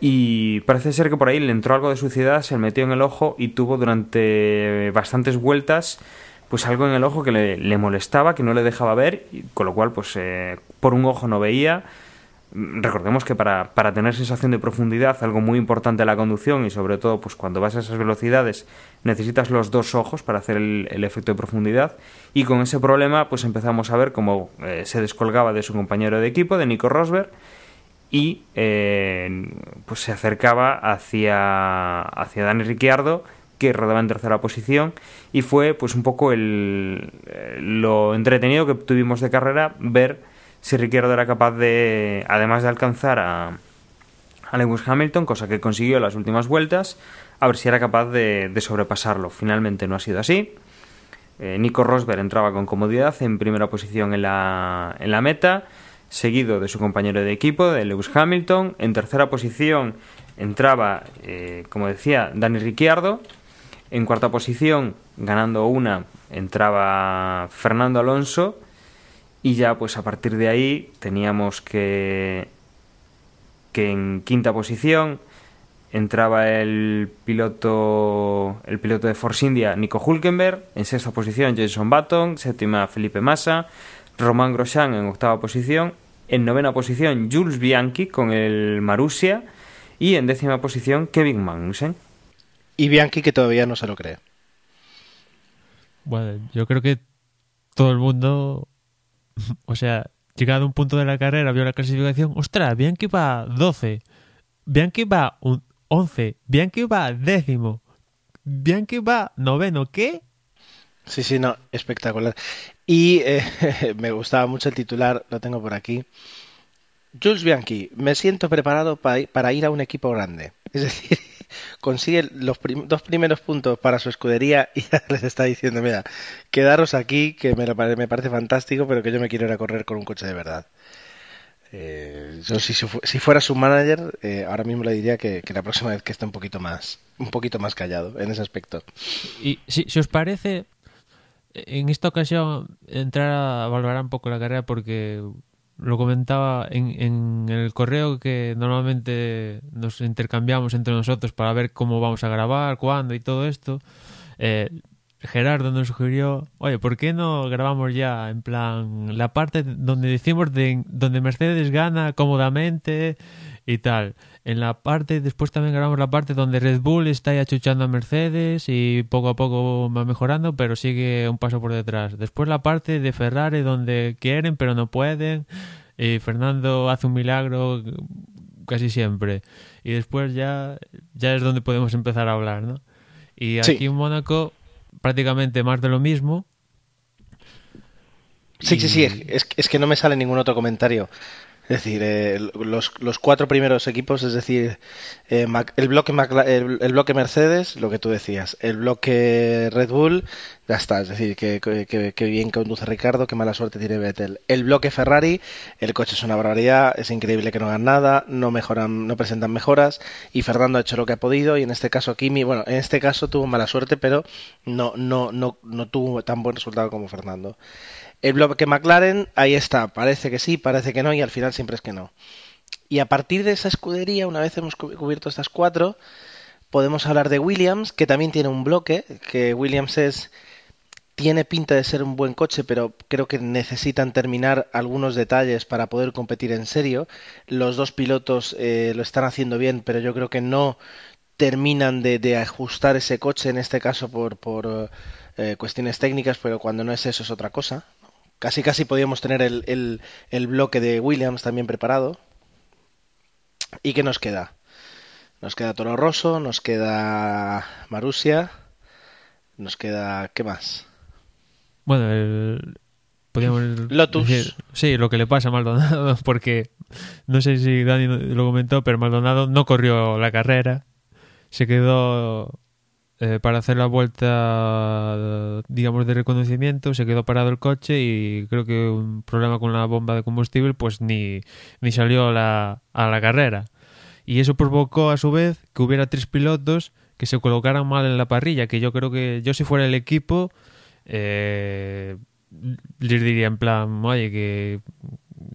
[SPEAKER 3] y parece ser que por ahí le entró algo de suciedad, se le metió en el ojo y tuvo durante bastantes vueltas pues algo en el ojo que le, le molestaba, que no le dejaba ver, y con lo cual pues eh, por un ojo no veía. Recordemos que para, para, tener sensación de profundidad, algo muy importante en la conducción y sobre todo pues cuando vas a esas velocidades necesitas los dos ojos para hacer el, el efecto de profundidad y con ese problema pues empezamos a ver cómo eh, se descolgaba de su compañero de equipo, de Nico Rosberg, y eh, pues se acercaba hacia, hacia Dani Ricciardo que rodaba en tercera posición y fue pues un poco el, lo entretenido que tuvimos de carrera ver si Ricciardo era capaz de además de alcanzar a, a Lewis Hamilton cosa que consiguió en las últimas vueltas a ver si era capaz de, de sobrepasarlo. Finalmente no ha sido así. Eh, Nico Rosberg entraba con comodidad en primera posición en la, en la meta seguido de su compañero de equipo, de Lewis Hamilton. En tercera posición entraba, eh, como decía, Dani Ricciardo. En cuarta posición, ganando una, entraba Fernando Alonso y ya pues a partir de ahí teníamos que que en quinta posición entraba el piloto el piloto de Force India Nico Hulkenberg, en sexta posición Jason Button, séptima Felipe Massa, Román Grosjean en octava posición, en novena posición Jules Bianchi con el Marussia y en décima posición Kevin Magnussen.
[SPEAKER 1] Y Bianchi que todavía no se lo cree.
[SPEAKER 2] Bueno, yo creo que todo el mundo, o sea, llegado a un punto de la carrera, vio la clasificación, ostras, Bianchi va 12, Bianchi va un 11, Bianchi va décimo, Bianchi va noveno, ¿qué?
[SPEAKER 1] Sí, sí, no, espectacular. Y eh, me gustaba mucho el titular, lo tengo por aquí. Jules Bianchi, me siento preparado para ir a un equipo grande. Es decir, consigue los dos primeros puntos para su escudería y ya les está diciendo, mira, quedaros aquí, que me, me parece fantástico, pero que yo me quiero ir a correr con un coche de verdad. Eh, yo si, si, fuera su manager, eh, ahora mismo le diría que, la próxima vez que esté un poquito más, un poquito más callado en ese aspecto.
[SPEAKER 2] Y si, si os parece, en esta ocasión entrar a valorar un poco la carrera porque lo comentaba en, en, el correo que normalmente nos intercambiamos entre nosotros para ver cómo vamos a grabar, cuándo y todo esto. Eh, Gerardo nos sugirió, oye, ¿por qué no grabamos ya en plan la parte donde decimos de donde Mercedes gana cómodamente y tal? En la parte, después también grabamos la parte donde Red Bull está ya achuchando a Mercedes y poco a poco va mejorando, pero sigue un paso por detrás. Después la parte de Ferrari donde quieren pero no pueden y Fernando hace un milagro casi siempre. Y después ya, ya es donde podemos empezar a hablar, ¿no? Y aquí en Mónaco prácticamente más de lo mismo.
[SPEAKER 1] Sí, sí, sí, es, es, que no me sale ningún otro comentario. Es decir, eh, los, los, cuatro primeros equipos, es decir, eh, el, bloque el, bloque Mercedes, lo que tú decías, el bloque Red Bull, ya está. Es decir, que, que, bien conduce Ricardo, qué mala suerte tiene Vettel. El bloque Ferrari, el coche es una barbaridad, es increíble que no hagan nada, no mejoran, no presentan mejoras, y Fernando ha hecho lo que ha podido, y en este caso Kimi, bueno, en este caso tuvo mala suerte, pero no, no, no, no tuvo tan buen resultado como Fernando. El bloque McLaren, ahí está, parece que sí, parece que no, y al final siempre es que no. Y a partir de esa escudería, una vez hemos cubierto estas cuatro, podemos hablar de Williams, que también tiene un bloque, que Williams es tiene pinta de ser un buen coche, pero creo que necesitan terminar algunos detalles para poder competir en serio. Los dos pilotos eh, lo están haciendo bien, pero yo creo que no terminan de, ajustar ese coche, en este caso por, eh, cuestiones técnicas, pero cuando no es eso es otra cosa. Casi casi podíamos tener el, el, bloque de Williams también preparado. ¿Y qué nos queda? Nos queda Toro Rosso, nos queda Marusia, nos queda... ¿qué más?
[SPEAKER 2] Bueno, el... Podríamos
[SPEAKER 1] Lotus.
[SPEAKER 2] sí, lo que le pasa a Maldonado, porque no sé si Dani lo comentó, pero Maldonado no corrió la carrera, se quedó eh, para hacer la vuelta, digamos, de reconocimiento, se quedó parado el coche y creo que un problema con la bomba de combustible, pues ni, ni salió a la, carrera. Y eso provocó a su vez que hubiera tres pilotos que se colocaran mal en la parrilla, que yo creo que yo si fuera el equipo eh, les diría en plan, oye, que,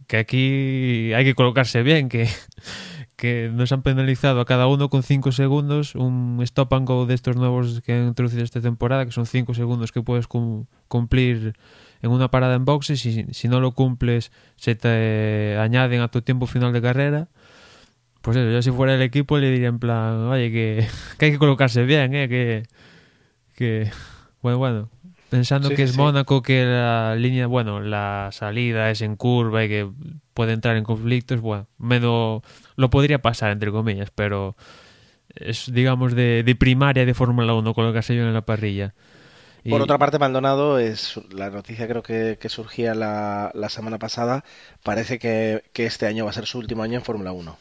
[SPEAKER 2] que aquí hay que colocarse bien, que que nos han penalizado a cada uno con 5 segundos, un stop and go de estos nuevos que han introducido esta temporada, que son 5 segundos que puedes cumplir en una parada en boxes y si, no lo cumples se te añaden a tu tiempo final de carrera. Pues eso, yo si fuera el equipo le diría en plan, oye, que, hay que colocarse bien, ¿eh? que, que bueno, bueno, pensando que es Mónaco, que la línea, bueno, la salida es en curva y que puede entrar en conflictos, bueno, menos lo podría pasar, entre comillas, pero es, digamos, de, de primaria de Fórmula 1 colocarse bien en la parrilla.
[SPEAKER 1] Por otra parte, Maldonado, es la noticia creo que, surgía la, la, semana pasada, parece que, que, este año va a ser su último año en Fórmula 1.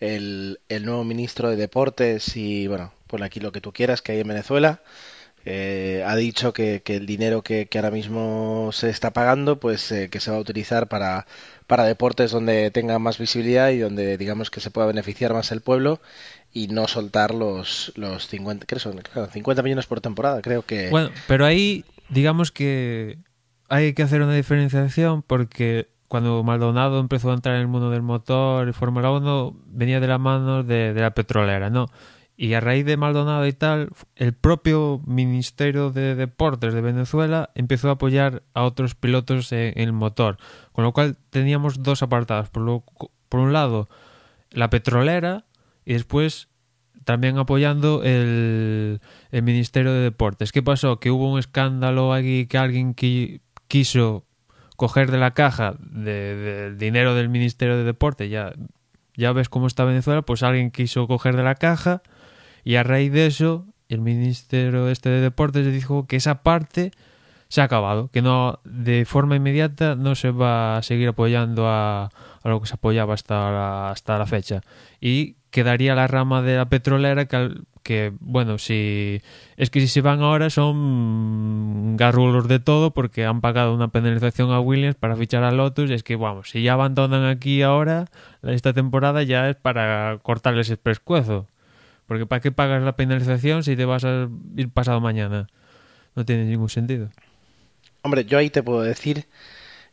[SPEAKER 1] El, el nuevo ministro de Deportes y, bueno, pon aquí lo que tú quieras que hay en Venezuela, eh, ha dicho que, que el dinero que, ahora mismo se está pagando, pues eh, que se va a utilizar para, para deportes donde tenga más visibilidad y donde digamos que se pueda beneficiar más el pueblo y no soltar los, los 50, ¿qué son? 50 millones por temporada, creo que...
[SPEAKER 2] Bueno, pero ahí digamos que hay que hacer una diferenciación porque cuando Maldonado empezó a entrar en el mundo del motor y Fórmula 1 venía de la mano de, de la petrolera, ¿no? Y a raíz de Maldonado y tal, el propio Ministerio de Deportes de Venezuela empezó a apoyar a otros pilotos en, el motor. Con lo cual teníamos dos apartados. Por, lo, por un lado, la petrolera y después también apoyando el, el Ministerio de Deportes. ¿Qué pasó? Que hubo un escándalo aquí que alguien qui, quiso coger de la caja del de, de dinero del Ministerio de Deportes. Ya, ya ves cómo está Venezuela, pues alguien quiso coger de la caja y a raíz de eso, el Ministerio este de Deportes dijo que esa parte se ha acabado, que no de forma inmediata no se va a seguir apoyando a, a lo que se apoyaba hasta la, hasta la fecha. Y quedaría la rama de la petrolera que, que, bueno, si es que si se van ahora son garrulos de todo porque han pagado una penalización a Williams para fichar a Lotus. Es que, vamos, si ya abandonan aquí ahora, esta temporada ya es para cortarles el pescuezo. Porque ¿para qué pagas la penalización si te vas a ir pasado mañana? No tiene ningún sentido.
[SPEAKER 1] Hombre, yo ahí te puedo decir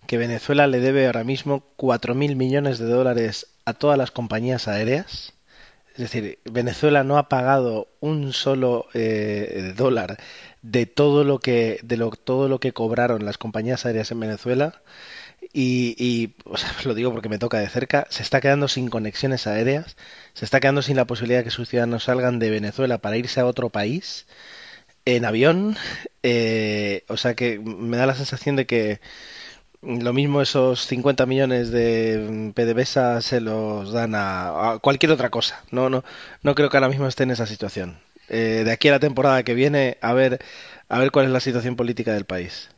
[SPEAKER 1] que Venezuela le debe ahora mismo 4.000 millones de dólares a todas las compañías aéreas. Es decir, Venezuela no ha pagado un solo eh, dólar de todo lo que de lo, todo lo que cobraron las compañías aéreas en Venezuela y, o sea, lo digo porque me toca de cerca, se está quedando sin conexiones aéreas, se está quedando sin la posibilidad de que sus ciudadanos salgan de Venezuela para irse a otro país en avión, eh, o sea que me da la sensación de que lo mismo esos 50 millones de PDVSA se los dan a, a, cualquier otra cosa. No, no, no creo que ahora mismo esté en esa situación. Eh, de aquí a la temporada que viene, a ver, a ver cuál es la situación política del país.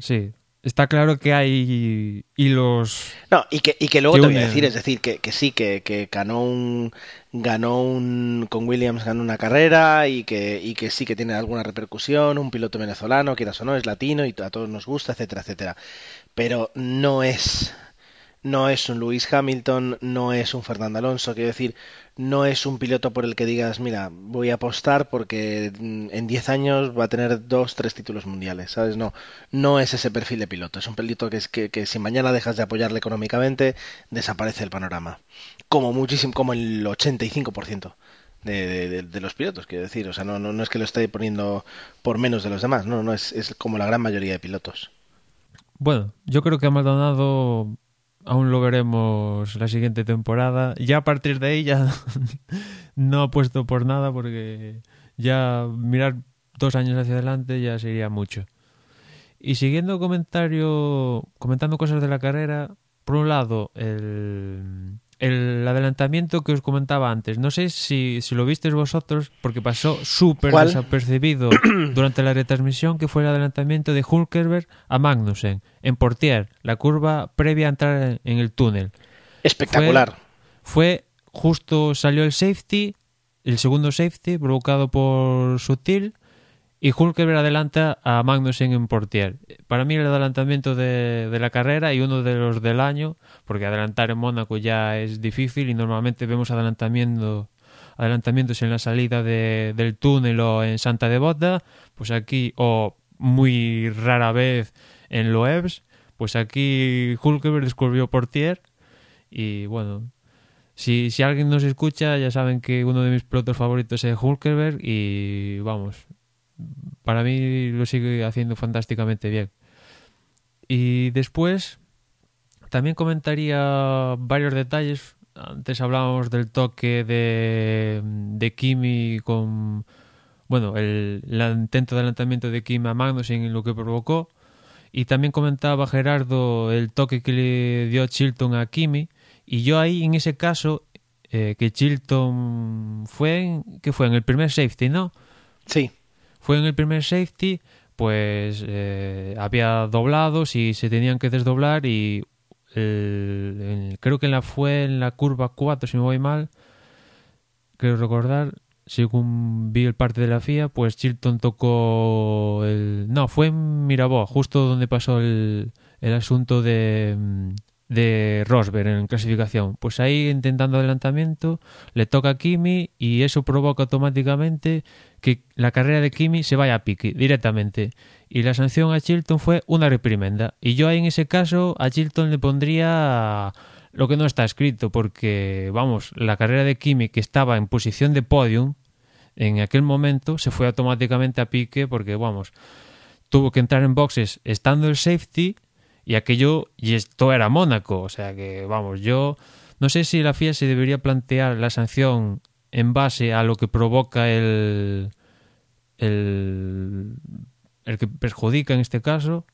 [SPEAKER 2] Sí, está claro que hay hilos.
[SPEAKER 1] No, y que, y que luego que te voy a decir, es decir, que, que sí, que, que, ganó un ganó un con Williams ganó una carrera y que, y que sí que tiene alguna repercusión, un piloto venezolano, quieras o no, es latino y a todos nos gusta, etcétera, etcétera. Pero no es no es un Lewis Hamilton, no es un Fernando Alonso, quiero decir, no es un piloto por el que digas, mira, voy a apostar porque en 10 años va a tener dos, tres títulos mundiales, ¿sabes? No, no es ese perfil de piloto, es un piloto que es que, que si mañana dejas de apoyarle económicamente, desaparece el panorama, como muchísimo, como el 85%. De, de, de, los pilotos, quiero decir. O sea, no, no, no es que lo esté poniendo por menos de los demás, no, no, es, es como la gran mayoría de pilotos.
[SPEAKER 2] Bueno, yo creo que ha Maldonado aún lo veremos la siguiente temporada. Ya a partir de ahí ya no apuesto por nada porque ya mirar dos años hacia adelante ya sería mucho. Y siguiendo comentario, comentando cosas de la carrera, por un lado, el, el adelantamiento que os comentaba antes. No sé si, si lo visteis vosotros, porque pasó súper desapercibido durante la retransmisión, que fue el adelantamiento de Hulkerberg a Magnussen en Portier, la curva previa a entrar en el túnel.
[SPEAKER 1] Espectacular.
[SPEAKER 2] Fue, fue justo salió el safety, el segundo safety provocado por Sutil y Hulkenberg adelanta a Magnussen en Portier. Para mí el adelantamiento de, la carrera y uno de los del año, porque adelantar en Mónaco ya es difícil y normalmente vemos adelantamiento, adelantamientos en la salida de, del túnel o en Santa Devota, pues aquí, o muy rara vez en Loebs, pues aquí Hulkenberg descubrió Portier y bueno, si, si alguien nos escucha ya saben que uno de mis pilotos favoritos es Hulkenberg y vamos, para mí lo sigue haciendo fantásticamente bien. Y después también comentaría varios detalles. Antes hablábamos del toque de, de Kimi con. Bueno, el, el, intento de adelantamiento de Kimi a Magnussen en lo que provocó. Y también comentaba Gerardo el toque que le dio Chilton a Kimi. Y yo ahí, en ese caso, eh, que Chilton fue en, fue en el primer safety, ¿no?
[SPEAKER 1] Sí
[SPEAKER 2] fue en el primer safety, pues eh, había doblados y se tenían que desdoblar y el, creo que la fue en la curva 4, si me voy mal, creo recordar, según vi el parte de la FIA, pues Chilton tocó el... No, fue en Mirabó, justo donde pasó el, el asunto de, de Rosberg en clasificación. Pues ahí intentando adelantamiento, le toca a Kimi y eso provoca automáticamente que la carrera de Kimi se vaya a pique directamente. Y la sanción a Chilton fue una reprimenda. Y yo ahí en ese caso a Chilton le pondría lo que no está escrito, porque vamos, la carrera de Kimi que estaba en posición de podium en aquel momento se fue automáticamente a pique porque vamos, tuvo que entrar en boxes estando el safety y aquello, y esto era Mónaco, o sea que, vamos, yo no sé si la FIA se debería plantear la sanción en base a lo que provoca el, el, el que perjudica en este caso,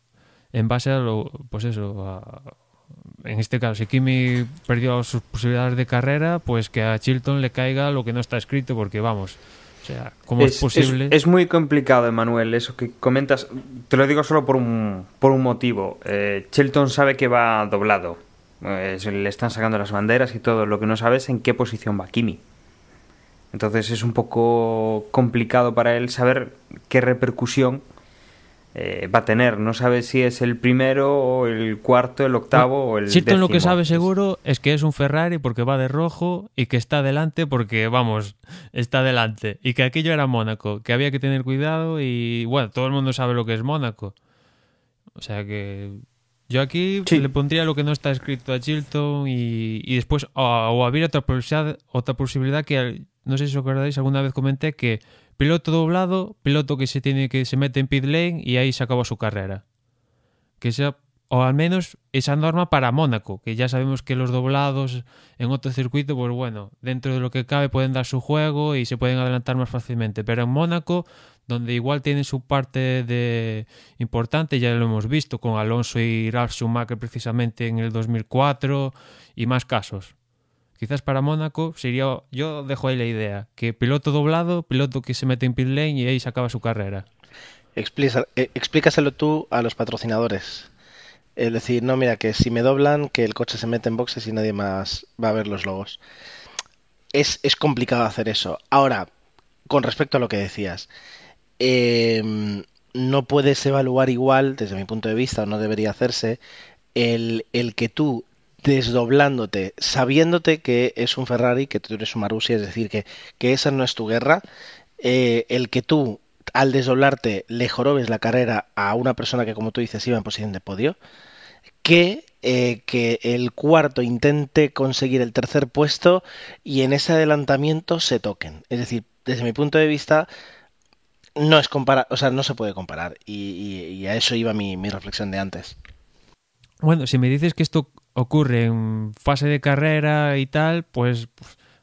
[SPEAKER 2] en base a lo, pues eso, en este caso, si Kimi perdió sus posibilidades de carrera, pues que a Chilton le caiga lo que no está escrito, porque vamos, o sea, ¿cómo es, posible?
[SPEAKER 3] Es, muy complicado, Emanuel, eso que comentas. Te lo digo solo por un, por un motivo. Eh, Chilton sabe que va doblado. Eh, le están sacando las banderas y todo. Lo que no sabe es en qué posición va Kimi. Entonces es un poco complicado para él saber qué repercusión eh, va a tener. No sabe si es el primero o el cuarto, el octavo o el
[SPEAKER 2] Chilton lo que sabe seguro es que es un Ferrari porque va de rojo y que está delante porque, vamos, está delante. Y que aquello era Mónaco, que había que tener cuidado y, bueno, todo el mundo sabe lo que es Mónaco. O sea que yo aquí le pondría lo que no está escrito a Chilton y, y después, o, o habría otra posibilidad, otra posibilidad que, no sé si os acordáis, alguna vez comenté que piloto doblado, piloto que se tiene que se mete en pit lane y ahí se acaba su carrera. Que sea o al menos esa norma para Mónaco, que ya sabemos que los doblados en otro circuito, pues bueno, dentro de lo que cabe pueden dar su juego y se pueden adelantar más fácilmente, pero en Mónaco, donde igual tiene su parte de importante, ya lo hemos visto con Alonso y Ralf Schumacher precisamente en el 2004 y más casos. Quizás para Mónaco sería, yo dejo ahí la idea, que piloto doblado, piloto que se mete en pit lane y ahí se acaba su carrera.
[SPEAKER 1] Eh, explícaselo tú a los patrocinadores. Es decir, no, mira, que si me doblan, que el coche se mete en boxes y nadie más va a ver los logos. Es, es complicado hacer eso. Ahora, con respecto a lo que decías, eh, no puedes evaluar igual, desde mi punto de vista, o no debería hacerse, el, el que tú desdoblándote, sabiéndote que es un Ferrari, que tú eres un Marussia, es decir, que, que esa no es tu guerra, eh, el que tú al desdoblarte le jorobes la carrera a una persona que, como tú dices, iba en posición de podio, que, eh, que el cuarto intente conseguir el tercer puesto y en ese adelantamiento se toquen. Es decir, desde mi punto de vista, no es comparar, o sea, no se puede comparar. Y, y, a eso iba mi, mi reflexión de antes.
[SPEAKER 2] Bueno, si me dices que esto ocurre en fase de carrera y tal, pues,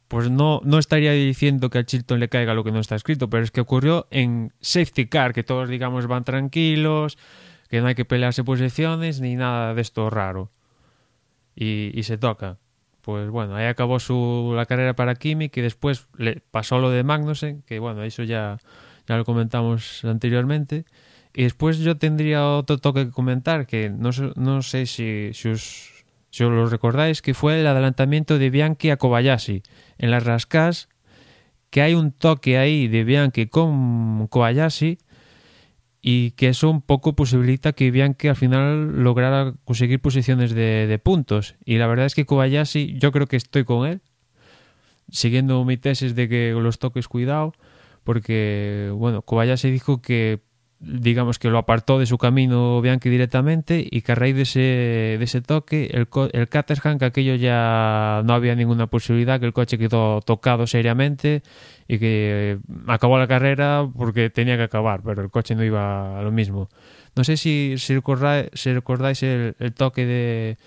[SPEAKER 2] pues no, no estaría diciendo que a Chilton le caiga lo que no está escrito, pero es que ocurrió en safety car, que todos digamos van tranquilos, que no hay que pelearse posiciones ni nada de esto raro. Y, y se toca. Pues bueno, ahí acabó su, la carrera para Kimi, que después le pasó lo de Magnussen, que bueno, eso ya, ya lo comentamos anteriormente. Y después yo tendría otro toque que comentar, que no, no sé si, si os si os lo recordáis, que fue el adelantamiento de Bianchi a Kobayashi en las rascas, que hay un toque ahí de Bianchi con Kobayashi y que eso un poco posibilita que Bianchi al final lograra conseguir posiciones de, de puntos. Y la verdad es que Kobayashi, yo creo que estoy con él, siguiendo mi tesis de que los toques cuidado, porque, bueno, Kobayashi dijo que digamos que lo apartó de su camino Bianchi directamente y que a raíz de ese, de ese toque el, el Caterham que aquello ya no había ninguna posibilidad que el coche quedó tocado seriamente y que acabó la carrera porque tenía que acabar pero el coche no iba a lo mismo no sé si, si, recordáis, si recordáis el, el toque de,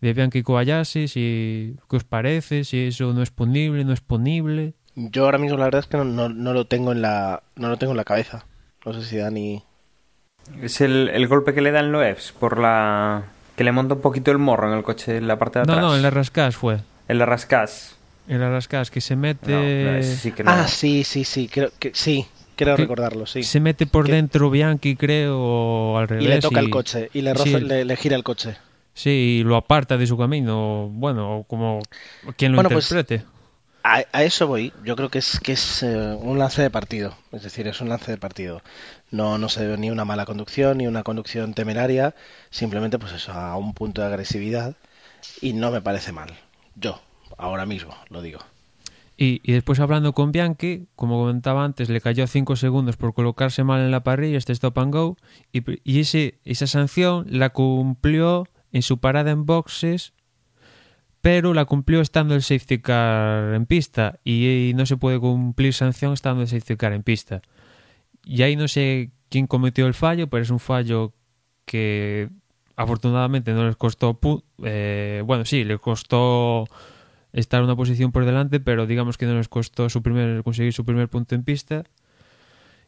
[SPEAKER 2] de Bianchi Kobayashi si, qué os parece si eso no es punible no es punible
[SPEAKER 1] yo ahora mismo la verdad es que no, no, no lo tengo en la no lo tengo en la cabeza no sé si Dani.
[SPEAKER 3] Es el, el golpe que le da en Loebs por la. que le monta un poquito el morro en el coche en la parte de atrás.
[SPEAKER 2] No, no, en la Rascas fue.
[SPEAKER 3] En la Rascas.
[SPEAKER 2] En la Rascas, que se mete.
[SPEAKER 1] No, sí que no. Ah, sí, sí, sí. Creo que sí. Creo recordarlo, sí.
[SPEAKER 2] Se mete por
[SPEAKER 1] que...
[SPEAKER 2] dentro Bianchi, creo, o al revés.
[SPEAKER 1] Y le toca y... el coche, y le, roza, sí. le, le, gira el coche.
[SPEAKER 2] Sí, y lo aparta de su camino. Bueno, como quien lo
[SPEAKER 1] bueno,
[SPEAKER 2] interprete.
[SPEAKER 1] Pues, a, a, eso voy. Yo creo que es que es eh, un lance de partido. Es decir, es un lance de partido. No, no se ve ni una mala conducción ni una conducción temeraria. Simplemente, pues eso, a un punto de agresividad. y no me parece mal. Yo, ahora mismo, lo digo.
[SPEAKER 2] Y, y, después hablando con Bianchi, como comentaba antes, le cayó 5 segundos por colocarse mal en la parrilla este stop and go y, y esa sanción la cumplió en su parada en boxes, pero la cumplió estando el safety car en pista y no se puede cumplir sanción estando el safety car en pista. Y ahí no sé quién cometió el fallo, pero es un fallo que afortunadamente no les costó, eh, bueno, sí, les costó estar una posición por delante, pero digamos que no les costó su primer, conseguir su primer punto en pista.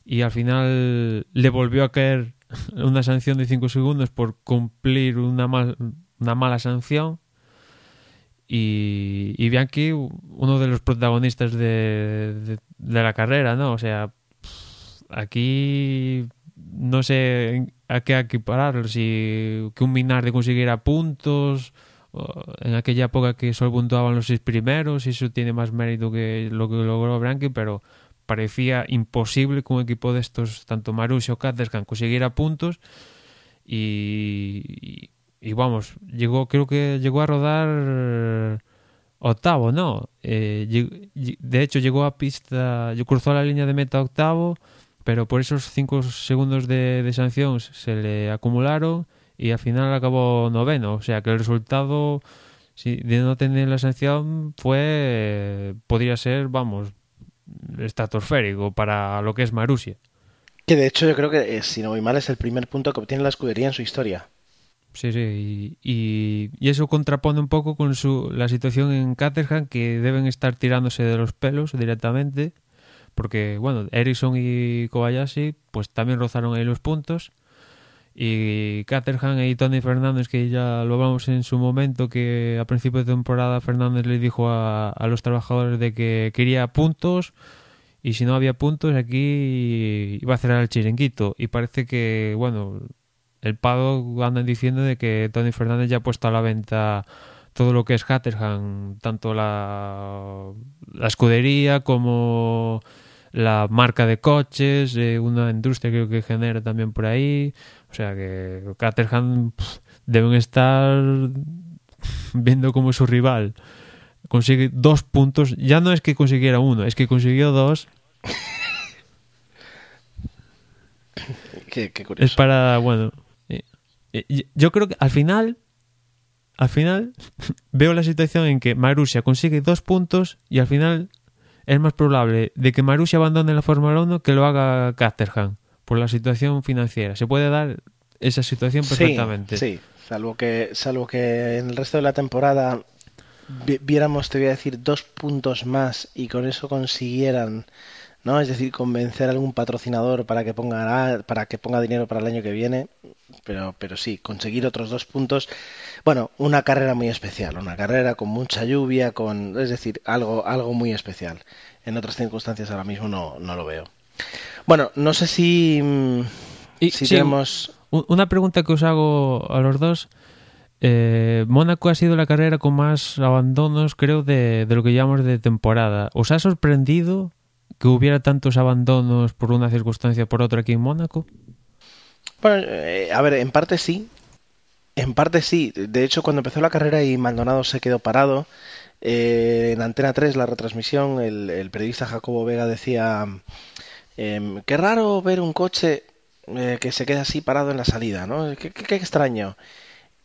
[SPEAKER 2] Y al final le volvió a caer una sanción de 5 segundos por cumplir una, mal, una mala sanción. Y, y Bianchi, uno de los protagonistas de, de la carrera, ¿no? O sea, aquí no sé a qué equipararlo, si que un Minardi consiguiera puntos en aquella época que solo puntuaban los seis primeros y eso tiene más mérito que lo que logró Branqui, pero parecía imposible que un equipo de estos, tanto Marussia o Katerskan, consiguiera puntos y, vamos, llegó creo que llegó a rodar octavo, ¿no? Eh, de hecho llegó a pista, cruzó la línea de meta octavo, pero por esos cinco segundos de, de sanción se le acumularon y al final acabó noveno. O sea que el resultado si, de no tener la sanción fue, podría ser, vamos, estratosférico para lo que es Marusia.
[SPEAKER 1] Que de hecho yo creo que, eh, si no voy mal, es el primer punto que obtiene la escudería en su historia.
[SPEAKER 2] Sí, sí, y, y, y, eso contrapone un poco con su, la situación en Caterham, que deben estar tirándose de los pelos directamente, porque, bueno, Ericsson y Kobayashi, pues también rozaron ahí los puntos, y Caterham y Tony Fernández, que ya lo hablamos en su momento, que a principio de temporada Fernández le dijo a, los trabajadores de que quería puntos y si no había puntos aquí iba a cerrar el chiringuito. Y parece que, bueno, el Pado andan diciendo de que Tony Fernández ya ha puesto a la venta todo lo que es Caterham, tanto la, la escudería como la marca de coches, eh, una industria creo que genera también por ahí. O sea que Caterham pff, deben estar viendo como su rival consigue dos puntos. Ya no es que consiguiera uno, es que consiguió dos.
[SPEAKER 1] qué, qué curioso.
[SPEAKER 2] Es para, bueno. Eh, eh, yo creo que al final. Al final veo la situación en que Marussia consigue dos puntos y al final es más probable de que Marussia abandone la Fórmula 1 que lo haga Caterham por la situación financiera. Se puede dar esa situación perfectamente.
[SPEAKER 1] Sí, sí. Salvo que, salvo que en el resto de la temporada viéramos, te voy a decir, dos puntos más y con eso consiguieran, ¿no? Es decir, convencer a algún patrocinador para que ponga para que ponga dinero para el año que viene. Pero, pero sí, conseguir otros dos puntos. Bueno, una carrera muy especial, una carrera con mucha lluvia, con, es decir, algo, algo muy especial. En otras circunstancias ahora mismo no, no lo veo. Bueno, no sé si,
[SPEAKER 2] y,
[SPEAKER 1] si
[SPEAKER 2] sí,
[SPEAKER 1] tenemos
[SPEAKER 2] una pregunta que os hago a los dos. Eh, Mónaco ha sido la carrera con más abandonos, creo, de, de, lo que llamamos de temporada. ¿Os ha sorprendido que hubiera tantos abandonos por una circunstancia o por otra aquí en Mónaco?
[SPEAKER 1] Bueno, eh, a ver, en parte sí. En parte sí. De hecho, cuando empezó la carrera y Maldonado se quedó parado, eh, en Antena 3, la retransmisión, el, periodista Jacobo Vega decía: eh, Qué raro ver un coche eh, que se queda así parado en la salida, ¿no? Qué, extraño.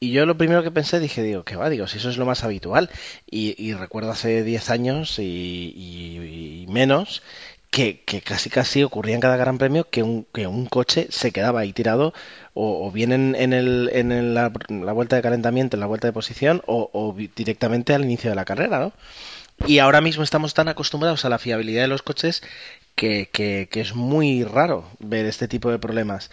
[SPEAKER 1] Y yo lo primero que pensé, dije, digo, ¿qué va? Digo, si eso es lo más habitual. Y, y recuerdo hace 10 años y, menos que, que, casi casi ocurría en cada gran premio que un, que un coche se quedaba ahí tirado o, bien en, en, el, en la, vuelta de calentamiento, en la vuelta de posición o, directamente al inicio de la carrera, ¿no? Y ahora mismo estamos tan acostumbrados a la fiabilidad de los coches que, que, que, es muy raro ver este tipo de problemas.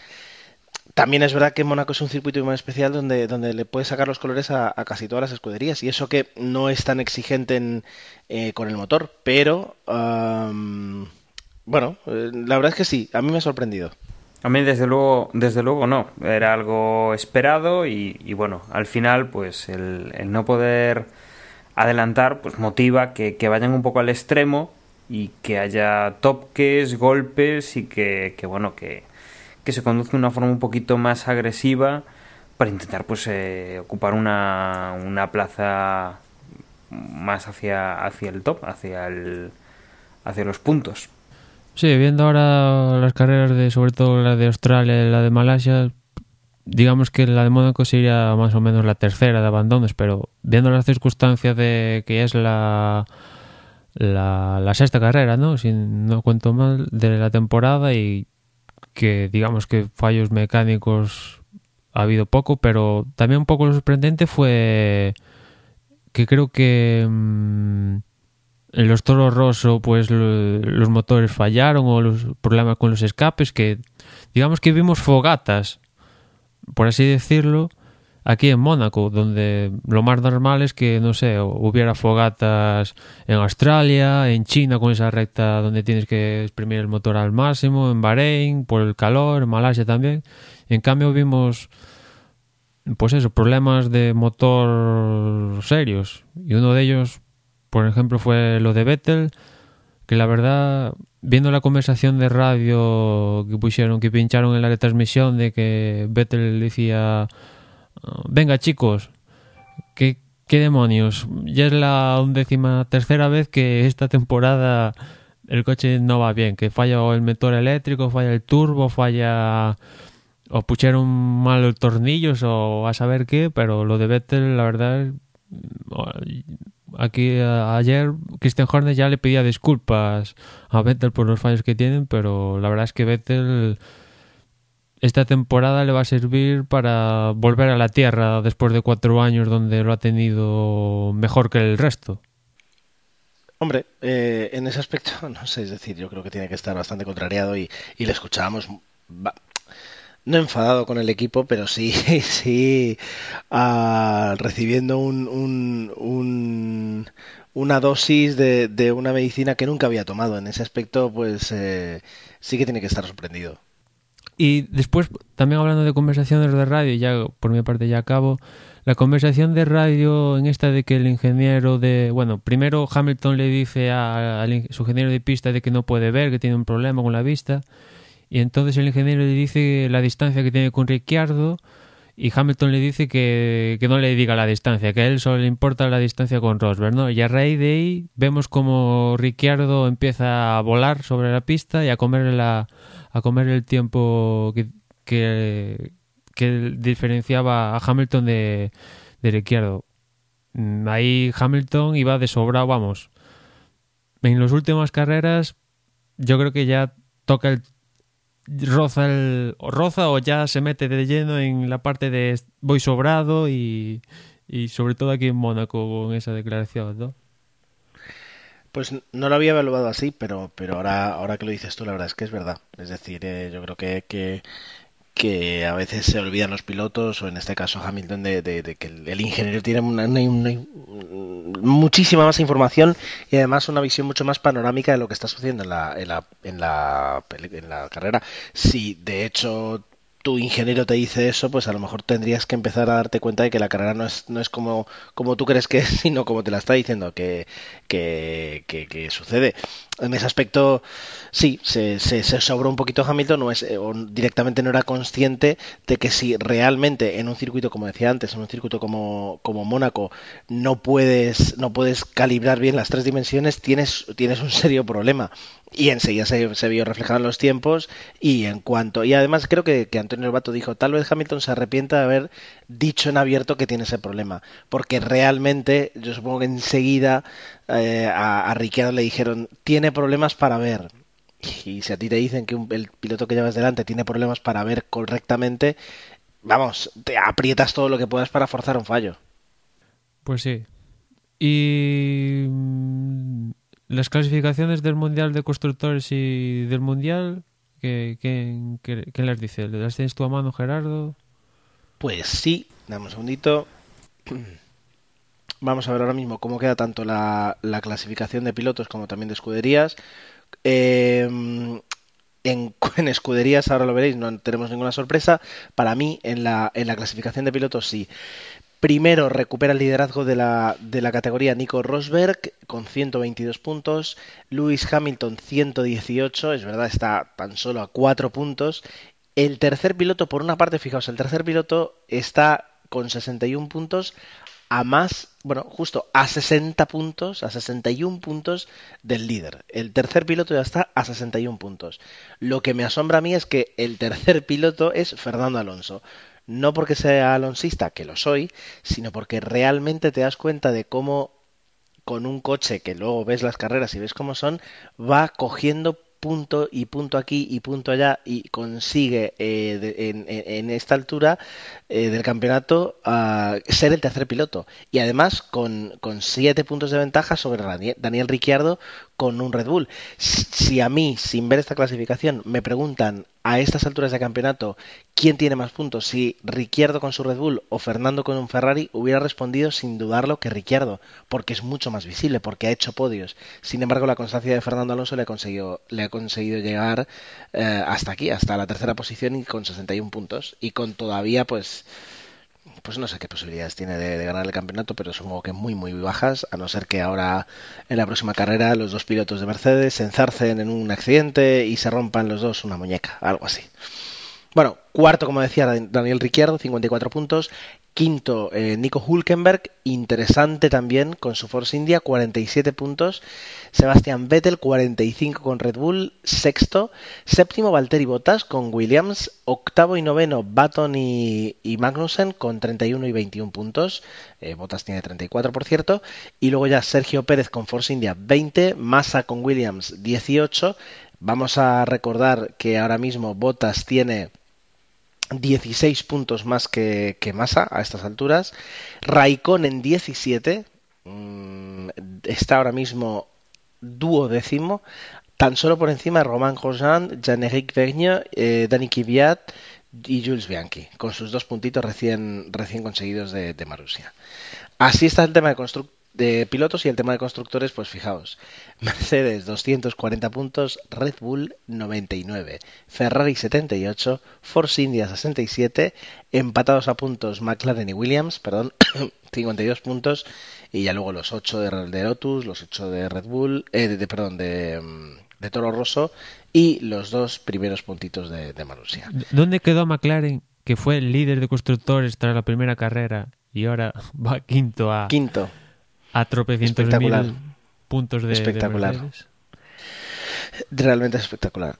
[SPEAKER 1] También es verdad que Mónaco es un circuito muy especial donde, donde le puedes sacar los colores a, casi todas las escuderías y eso que no es tan exigente en, eh, con el motor, pero um, bueno, eh, la verdad es que sí, a mí me ha sorprendido.
[SPEAKER 3] A mí desde luego, desde luego no, era algo esperado y, bueno, al final pues el, el, no poder adelantar pues motiva que, vayan un poco al extremo y que haya toques, golpes y que bueno, que, se conduzca de una forma un poquito más agresiva para intentar pues eh, ocupar una, una plaza más hacia, hacia el top, hacia el hacia los puntos.
[SPEAKER 2] Sí, viendo ahora las carreras de, sobre todo la de Australia y la de Malasia, digamos que la de Mónaco sería más o menos la tercera de abandonos, pero viendo las circunstancias de que es la, la, la sexta carrera, ¿no? Si no cuento mal, de la temporada y que digamos que fallos mecánicos ha habido poco, pero también un poco lo sorprendente fue que creo que mmm, en los Toros Rosso pues lo, los motores fallaron o los problemas con los escapes que digamos que vimos fogatas por así decirlo aquí en Mónaco donde lo más normal es que no sé hubiera fogatas en Australia en China con esa recta donde tienes que exprimir el motor al máximo en Bahrein por el calor en Malasia también. En cambio vimos pues eso problemas de motor serios. Y uno de ellos por ejemplo, fue lo de Vettel, que la verdad, viendo la conversación de radio que pusieron, que pincharon en la retransmisión de que Vettel decía, venga chicos, ¿qué, demonios? Ya es la undécima tercera vez que esta temporada el coche no va bien, que falla el motor eléctrico, falla el turbo, falla o pusieron mal los tornillos o a saber qué, pero lo de Vettel, la verdad, aquí ayer Christian Horner ya le pedía disculpas a Vettel por los fallos que tienen, pero la verdad es que Vettel esta temporada le va a servir para volver a la tierra después de cuatro años donde lo ha tenido mejor que el resto.
[SPEAKER 1] Hombre, eh, en ese aspecto, no sé, es decir, yo creo que tiene que estar bastante contrariado y, y le escuchábamos no enfadado con el equipo, pero sí, sí uh, recibiendo un, un, un, una dosis de, de, una medicina que nunca había tomado. En ese aspecto, pues eh, sí que tiene que estar sorprendido.
[SPEAKER 2] Y después, también hablando de conversaciones de radio, ya por mi parte ya acabo, la conversación de radio en esta de que el ingeniero de... Bueno, primero Hamilton le dice a, a su ingeniero de pista de que no puede ver, que tiene un problema con la vista. Y entonces el ingeniero le dice la distancia que tiene con Ricciardo y Hamilton le dice que, que, no le diga la distancia, que a él solo le importa la distancia con Rosberg, ¿no? Y a raíz de ahí vemos como Ricciardo empieza a volar sobre la pista y a comer, la, a comer el tiempo que, que, diferenciaba a Hamilton de, de Ricciardo. Mm, ahí Hamilton iba de sobrado, vamos. En las últimas carreras yo creo que ya toca el roza el roza o ya se mete de lleno en la parte de voy sobrado y, y sobre todo aquí en Mónaco con esa declaración, ¿no?
[SPEAKER 1] Pues no lo había evaluado así, pero pero ahora ahora que lo dices tú, la verdad es que es verdad. Es decir, eh, yo creo que, que que a veces se olvidan los pilotos o en este caso Hamilton de, de, de que el, ingeniero tiene una, muchísima más información y además una visión mucho más panorámica de lo que está sucediendo en la, en la, en la, en la carrera. Si de hecho tu ingeniero te dice eso, pues a lo mejor tendrías que empezar a darte cuenta de que la carrera no es, no es como, como tú crees que es, sino como te la está diciendo que, que, que, que sucede. En ese aspecto, sí, se, se, se sobró un poquito Hamilton, no es, o directamente no era consciente de que si realmente en un circuito, como decía antes, en un circuito como, como Mónaco, no puedes, no puedes calibrar bien las tres dimensiones, tienes, tienes un serio problema y enseguida se, se, vio reflejado en los tiempos y en cuanto y además creo que, que Antonio Bato dijo tal vez Hamilton se arrepienta de haber dicho en abierto que tiene ese problema porque realmente yo supongo que enseguida eh, a, a le dijeron tiene problemas para ver y si a ti te dicen que el piloto que llevas delante tiene problemas para ver correctamente vamos te aprietas todo lo que puedas para forzar un fallo.
[SPEAKER 2] Pues sí. Y las clasificaciones del Mundial de Constructores y del Mundial, ¿qué, qué, qué, les dice? ¿Las tienes tú a mano, Gerardo?
[SPEAKER 1] Pues sí, dame un segundito. Vamos a ver ahora mismo cómo queda tanto la, la clasificación de pilotos como también de escuderías. Eh, en, en, escuderías, ahora lo veréis, no tenemos ninguna sorpresa. Para mí, en la, en la clasificación de pilotos sí. Primero recupera el liderazgo de la, de la categoría Nico Rosberg con 122 puntos, Lewis Hamilton 118, es verdad, está tan solo a 4 puntos, El tercer piloto, por una parte, fijaos, el tercer piloto está con 61 puntos a más, bueno, justo a 60 puntos, a 61 puntos del líder. El tercer piloto ya está a 61 puntos. Lo que me asombra a mí es que el tercer piloto es Fernando Alonso. No porque sea alonsista, que lo soy, sino porque realmente te das cuenta de cómo con un coche que luego ves las carreras y ves cómo son, va cogiendo punto y punto aquí y punto allá y consigue eh, en, esta altura eh, del campeonato ser el tercer piloto. Y además con, con, siete puntos de ventaja sobre Daniel Ricciardo con un Red Bull. Si a mí, sin ver esta clasificación, me preguntan a estas alturas de campeonato quién tiene más puntos, si Ricciardo con su Red Bull o Fernando con un Ferrari, hubiera respondido sin dudarlo que Ricciardo, porque es mucho más visible, porque ha hecho podios. Sin embargo, la constancia de Fernando Alonso le ha conseguido, le ha conseguido llegar eh, hasta aquí, hasta la tercera posición y con 61 puntos. Y con todavía, pues, pues no sé qué posibilidades tiene de, ganar el campeonato, pero supongo que muy, muy bajas, a no ser que ahora en la próxima carrera los dos pilotos de Mercedes se enzarcen en un accidente y se rompan los dos una muñeca, algo así. Bueno, cuarto, como decía Daniel Ricciardo, 54 puntos. Quinto, eh, Nico Hulkenberg, interesante también con su Force India, 47 puntos. Sebastián Vettel, 45 con Red Bull. Sexto. Séptimo, Valtteri Bottas con Williams. Octavo y noveno, Baton y, Magnussen con 31 y 21 puntos. Eh, Bottas tiene 34, por cierto. Y luego ya Sergio Pérez con Force India, 20. Massa con Williams, 18. Vamos a recordar que ahora mismo Bottas tiene 16 puntos más que, que Massa a estas alturas. Raikkonen 17. Mm, está ahora mismo duodécimo. Tan solo por encima de Romain Grosjean, Jean-Éric Vergne, eh, Dani y Jules Bianchi, con sus dos puntitos recién, recién conseguidos de, de Marussia. Así está el tema de construcción de pilotos y el tema de constructores, pues fijaos, Mercedes 240 puntos, Red Bull 99, Ferrari 78, Force India 67, empatados a puntos McLaren y Williams, perdón, 52 puntos y ya luego los 8 de, Lotus, los 8 de Red Bull, eh, de, perdón, de, de, Toro Rosso y los dos primeros puntitos de, de Marussia.
[SPEAKER 2] ¿Dónde quedó McLaren, que fue el líder de constructores tras la primera carrera y ahora va quinto a...
[SPEAKER 1] Quinto
[SPEAKER 2] a tropecientos mil puntos de
[SPEAKER 1] espectacular. Realmente espectacular.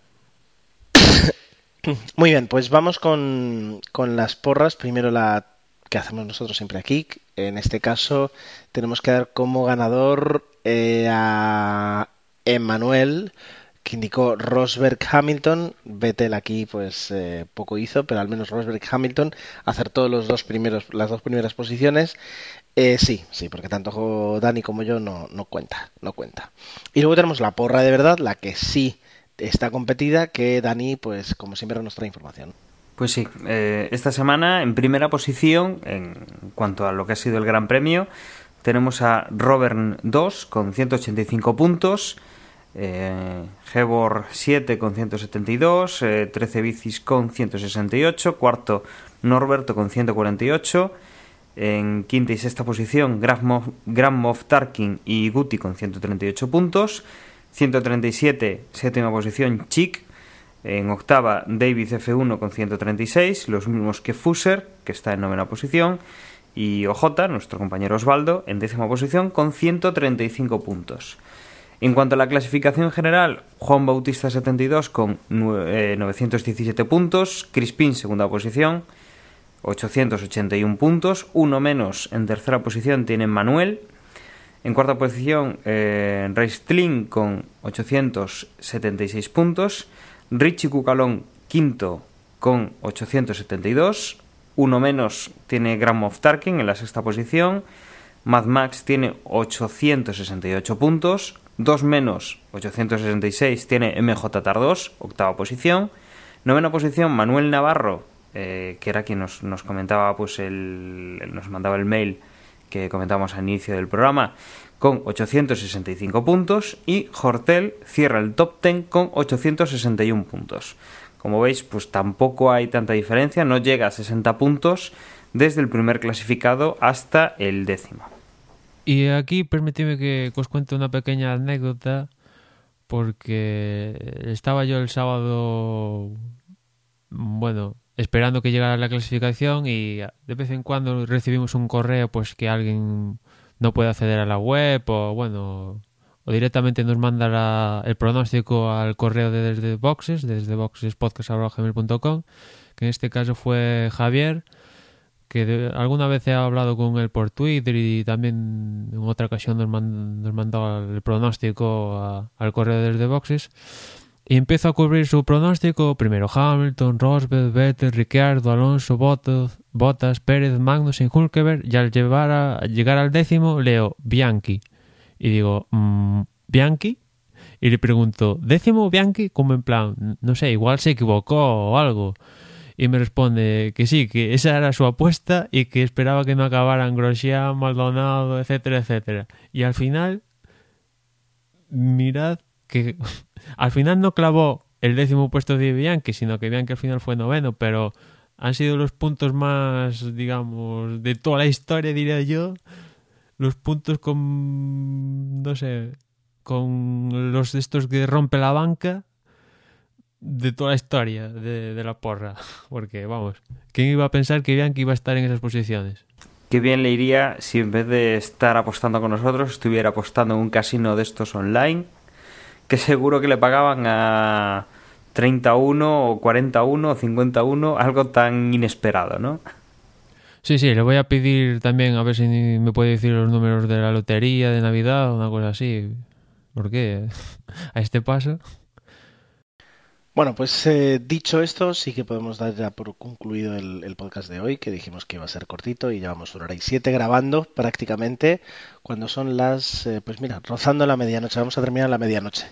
[SPEAKER 1] Muy bien, pues vamos con, con las porras. Primero la que hacemos nosotros siempre aquí. En este caso tenemos que dar como ganador eh, a Emmanuel, que indicó Rosberg Hamilton. Vettel aquí pues eh, poco hizo, pero al menos Rosberg Hamilton acertó los dos primeros, las dos primeras posiciones. Eh, sí, sí, porque tanto Dani como yo no, no cuenta, no cuenta. Y luego tenemos la porra de verdad, la que sí está competida, que Dani, pues como siempre, nos trae información.
[SPEAKER 3] Pues sí, eh, esta semana en primera posición, en cuanto a lo que ha sido el Gran Premio, tenemos a Robert 2 con 185 puntos, eh, 7 con 172, 13 eh, bicis con 168, cuarto Norberto con 148, en quinta y sexta posición, Grand Moff Tarkin y Guti con 138 puntos. 137, séptima posición, Chick. En octava, David F1 con 136, los mismos que Fuser, que está en novena posición. Y OJ, nuestro compañero Osvaldo, en décima posición con 135 puntos. En cuanto a la clasificación general, Juan Bautista 72 con 917 eh, puntos, Crispin segunda posición, 881 puntos, uno menos en tercera posición tiene Manuel, en cuarta posición eh, Reistlin con 876 puntos, Richie Cucalón quinto con 872, uno menos tiene Grand Moff Tarkin en la sexta posición, Mad Max tiene 868 puntos, dos menos 866 tiene MJ Tardos, octava posición, novena posición Manuel Navarro eh, que era quien nos, nos comentaba, pues el, nos mandaba el mail que comentábamos al inicio del programa, con 865 puntos y Hortel cierra el top 10 con 861 puntos. Como veis, pues tampoco hay tanta diferencia, no llega a 60 puntos desde el primer clasificado hasta el décimo.
[SPEAKER 2] Y aquí permíteme que os cuente una pequeña anécdota porque estaba yo el sábado bueno, esperando que llegara la clasificación y de vez en cuando recibimos un correo pues que alguien no puede acceder a la web o bueno o directamente nos manda el pronóstico al correo de desde boxes desde boxespodcast.gmail.com que en este caso fue Javier que alguna vez he hablado con él por Twitter y también en otra ocasión nos, nos mandó el pronóstico al correo desde boxes y empiezo a cubrir su pronóstico. Primero Hamilton, Rosberg, Vettel, Ricciardo, Alonso, Bottas, Bottas Pérez, Magnussen, Hulkeberg. Y al llevar a, llegar al décimo leo Bianchi. Y digo, mmm, ¿Bianchi? Y le pregunto, ¿décimo Bianchi? Como en plan, no sé, igual se equivocó o algo. Y me responde que sí, que esa era su apuesta y que esperaba que no acabaran Grosjean, Maldonado, etcétera, etcétera. Y al final, mirad que al final no clavó el décimo puesto de Bianchi, sino que Bianchi al final fue noveno, pero han sido los puntos más, digamos, de toda la historia, diría yo. Los puntos con, no sé, con los de estos que rompe la banca de toda la historia de, la porra. Porque, vamos, ¿quién iba a pensar que Bianchi iba a estar en esas posiciones?
[SPEAKER 3] Qué bien le iría si en vez de estar apostando con nosotros, estuviera apostando en un casino de estos online que seguro que le pagaban a 31 o 41 o 51, algo tan inesperado, ¿no?
[SPEAKER 2] Sí, sí, le voy a pedir también a ver si me puede decir los números de la lotería de Navidad una cosa así. ¿Por qué? A este paso.
[SPEAKER 1] Bueno, pues eh, dicho esto, sí que podemos dar ya por concluido el, podcast de hoy, que dijimos que iba a ser cortito y llevamos una hora y siete grabando prácticamente, cuando son las, eh, pues mira, rozando la medianoche, vamos a terminar la medianoche.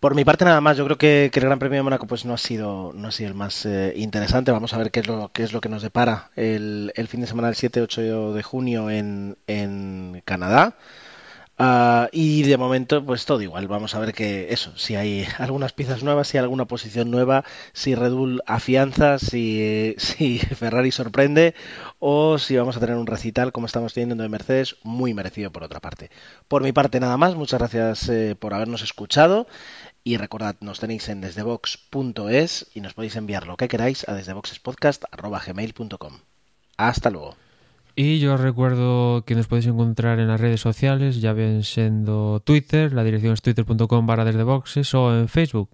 [SPEAKER 1] Por mi parte nada más, yo creo que, que, el Gran Premio de Mónaco pues no ha sido no ha sido el más eh, interesante. Vamos a ver qué es lo qué es lo que nos depara el, el fin de semana del 7-8 de junio en, en Canadá. Uh, y de momento, pues todo igual. Vamos a ver que eso, si hay algunas piezas nuevas, si hay alguna posición nueva, si Red Bull afianza, si, si Ferrari sorprende o si vamos a tener un recital como estamos teniendo de Mercedes, muy merecido por otra parte. Por mi parte, nada más. Muchas gracias eh, por habernos escuchado. Y recordad, nos tenéis en desdebox.es y nos podéis enviar lo que queráis a desdeboxespodcast.gmail.com. Hasta luego.
[SPEAKER 2] Y yo recuerdo que nos podéis encontrar en las redes sociales, ya bien siendo Twitter, la dirección es twitter.com barra desde boxes, o en Facebook,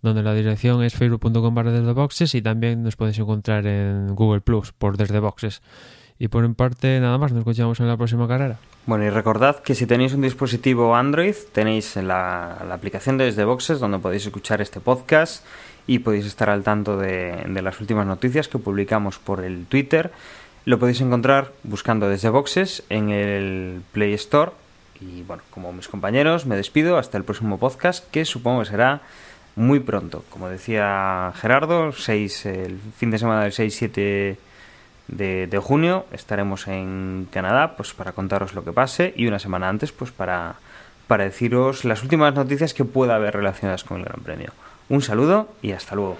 [SPEAKER 2] donde la dirección es facebook.com barra desde boxes, y también nos podéis encontrar en Google Plus por desde boxes. Y por en parte nada más, nos escuchamos en la próxima carrera.
[SPEAKER 3] Bueno, y recordad que si tenéis un dispositivo Android, tenéis la, la aplicación de Desde Boxes donde podéis escuchar este podcast y podéis estar al tanto de las últimas noticias que publicamos por el Twitter. Lo podéis encontrar buscando desde Boxes en el Play Store. Y bueno, como mis compañeros, me despido hasta el próximo podcast que supongo que será muy pronto. Como decía Gerardo, 6, el fin de semana del 6-7 de, de, junio estaremos en Canadá pues para contaros lo que pase y una semana antes pues para, para deciros las últimas noticias que pueda haber relacionadas con el Gran Premio. Un saludo y hasta luego.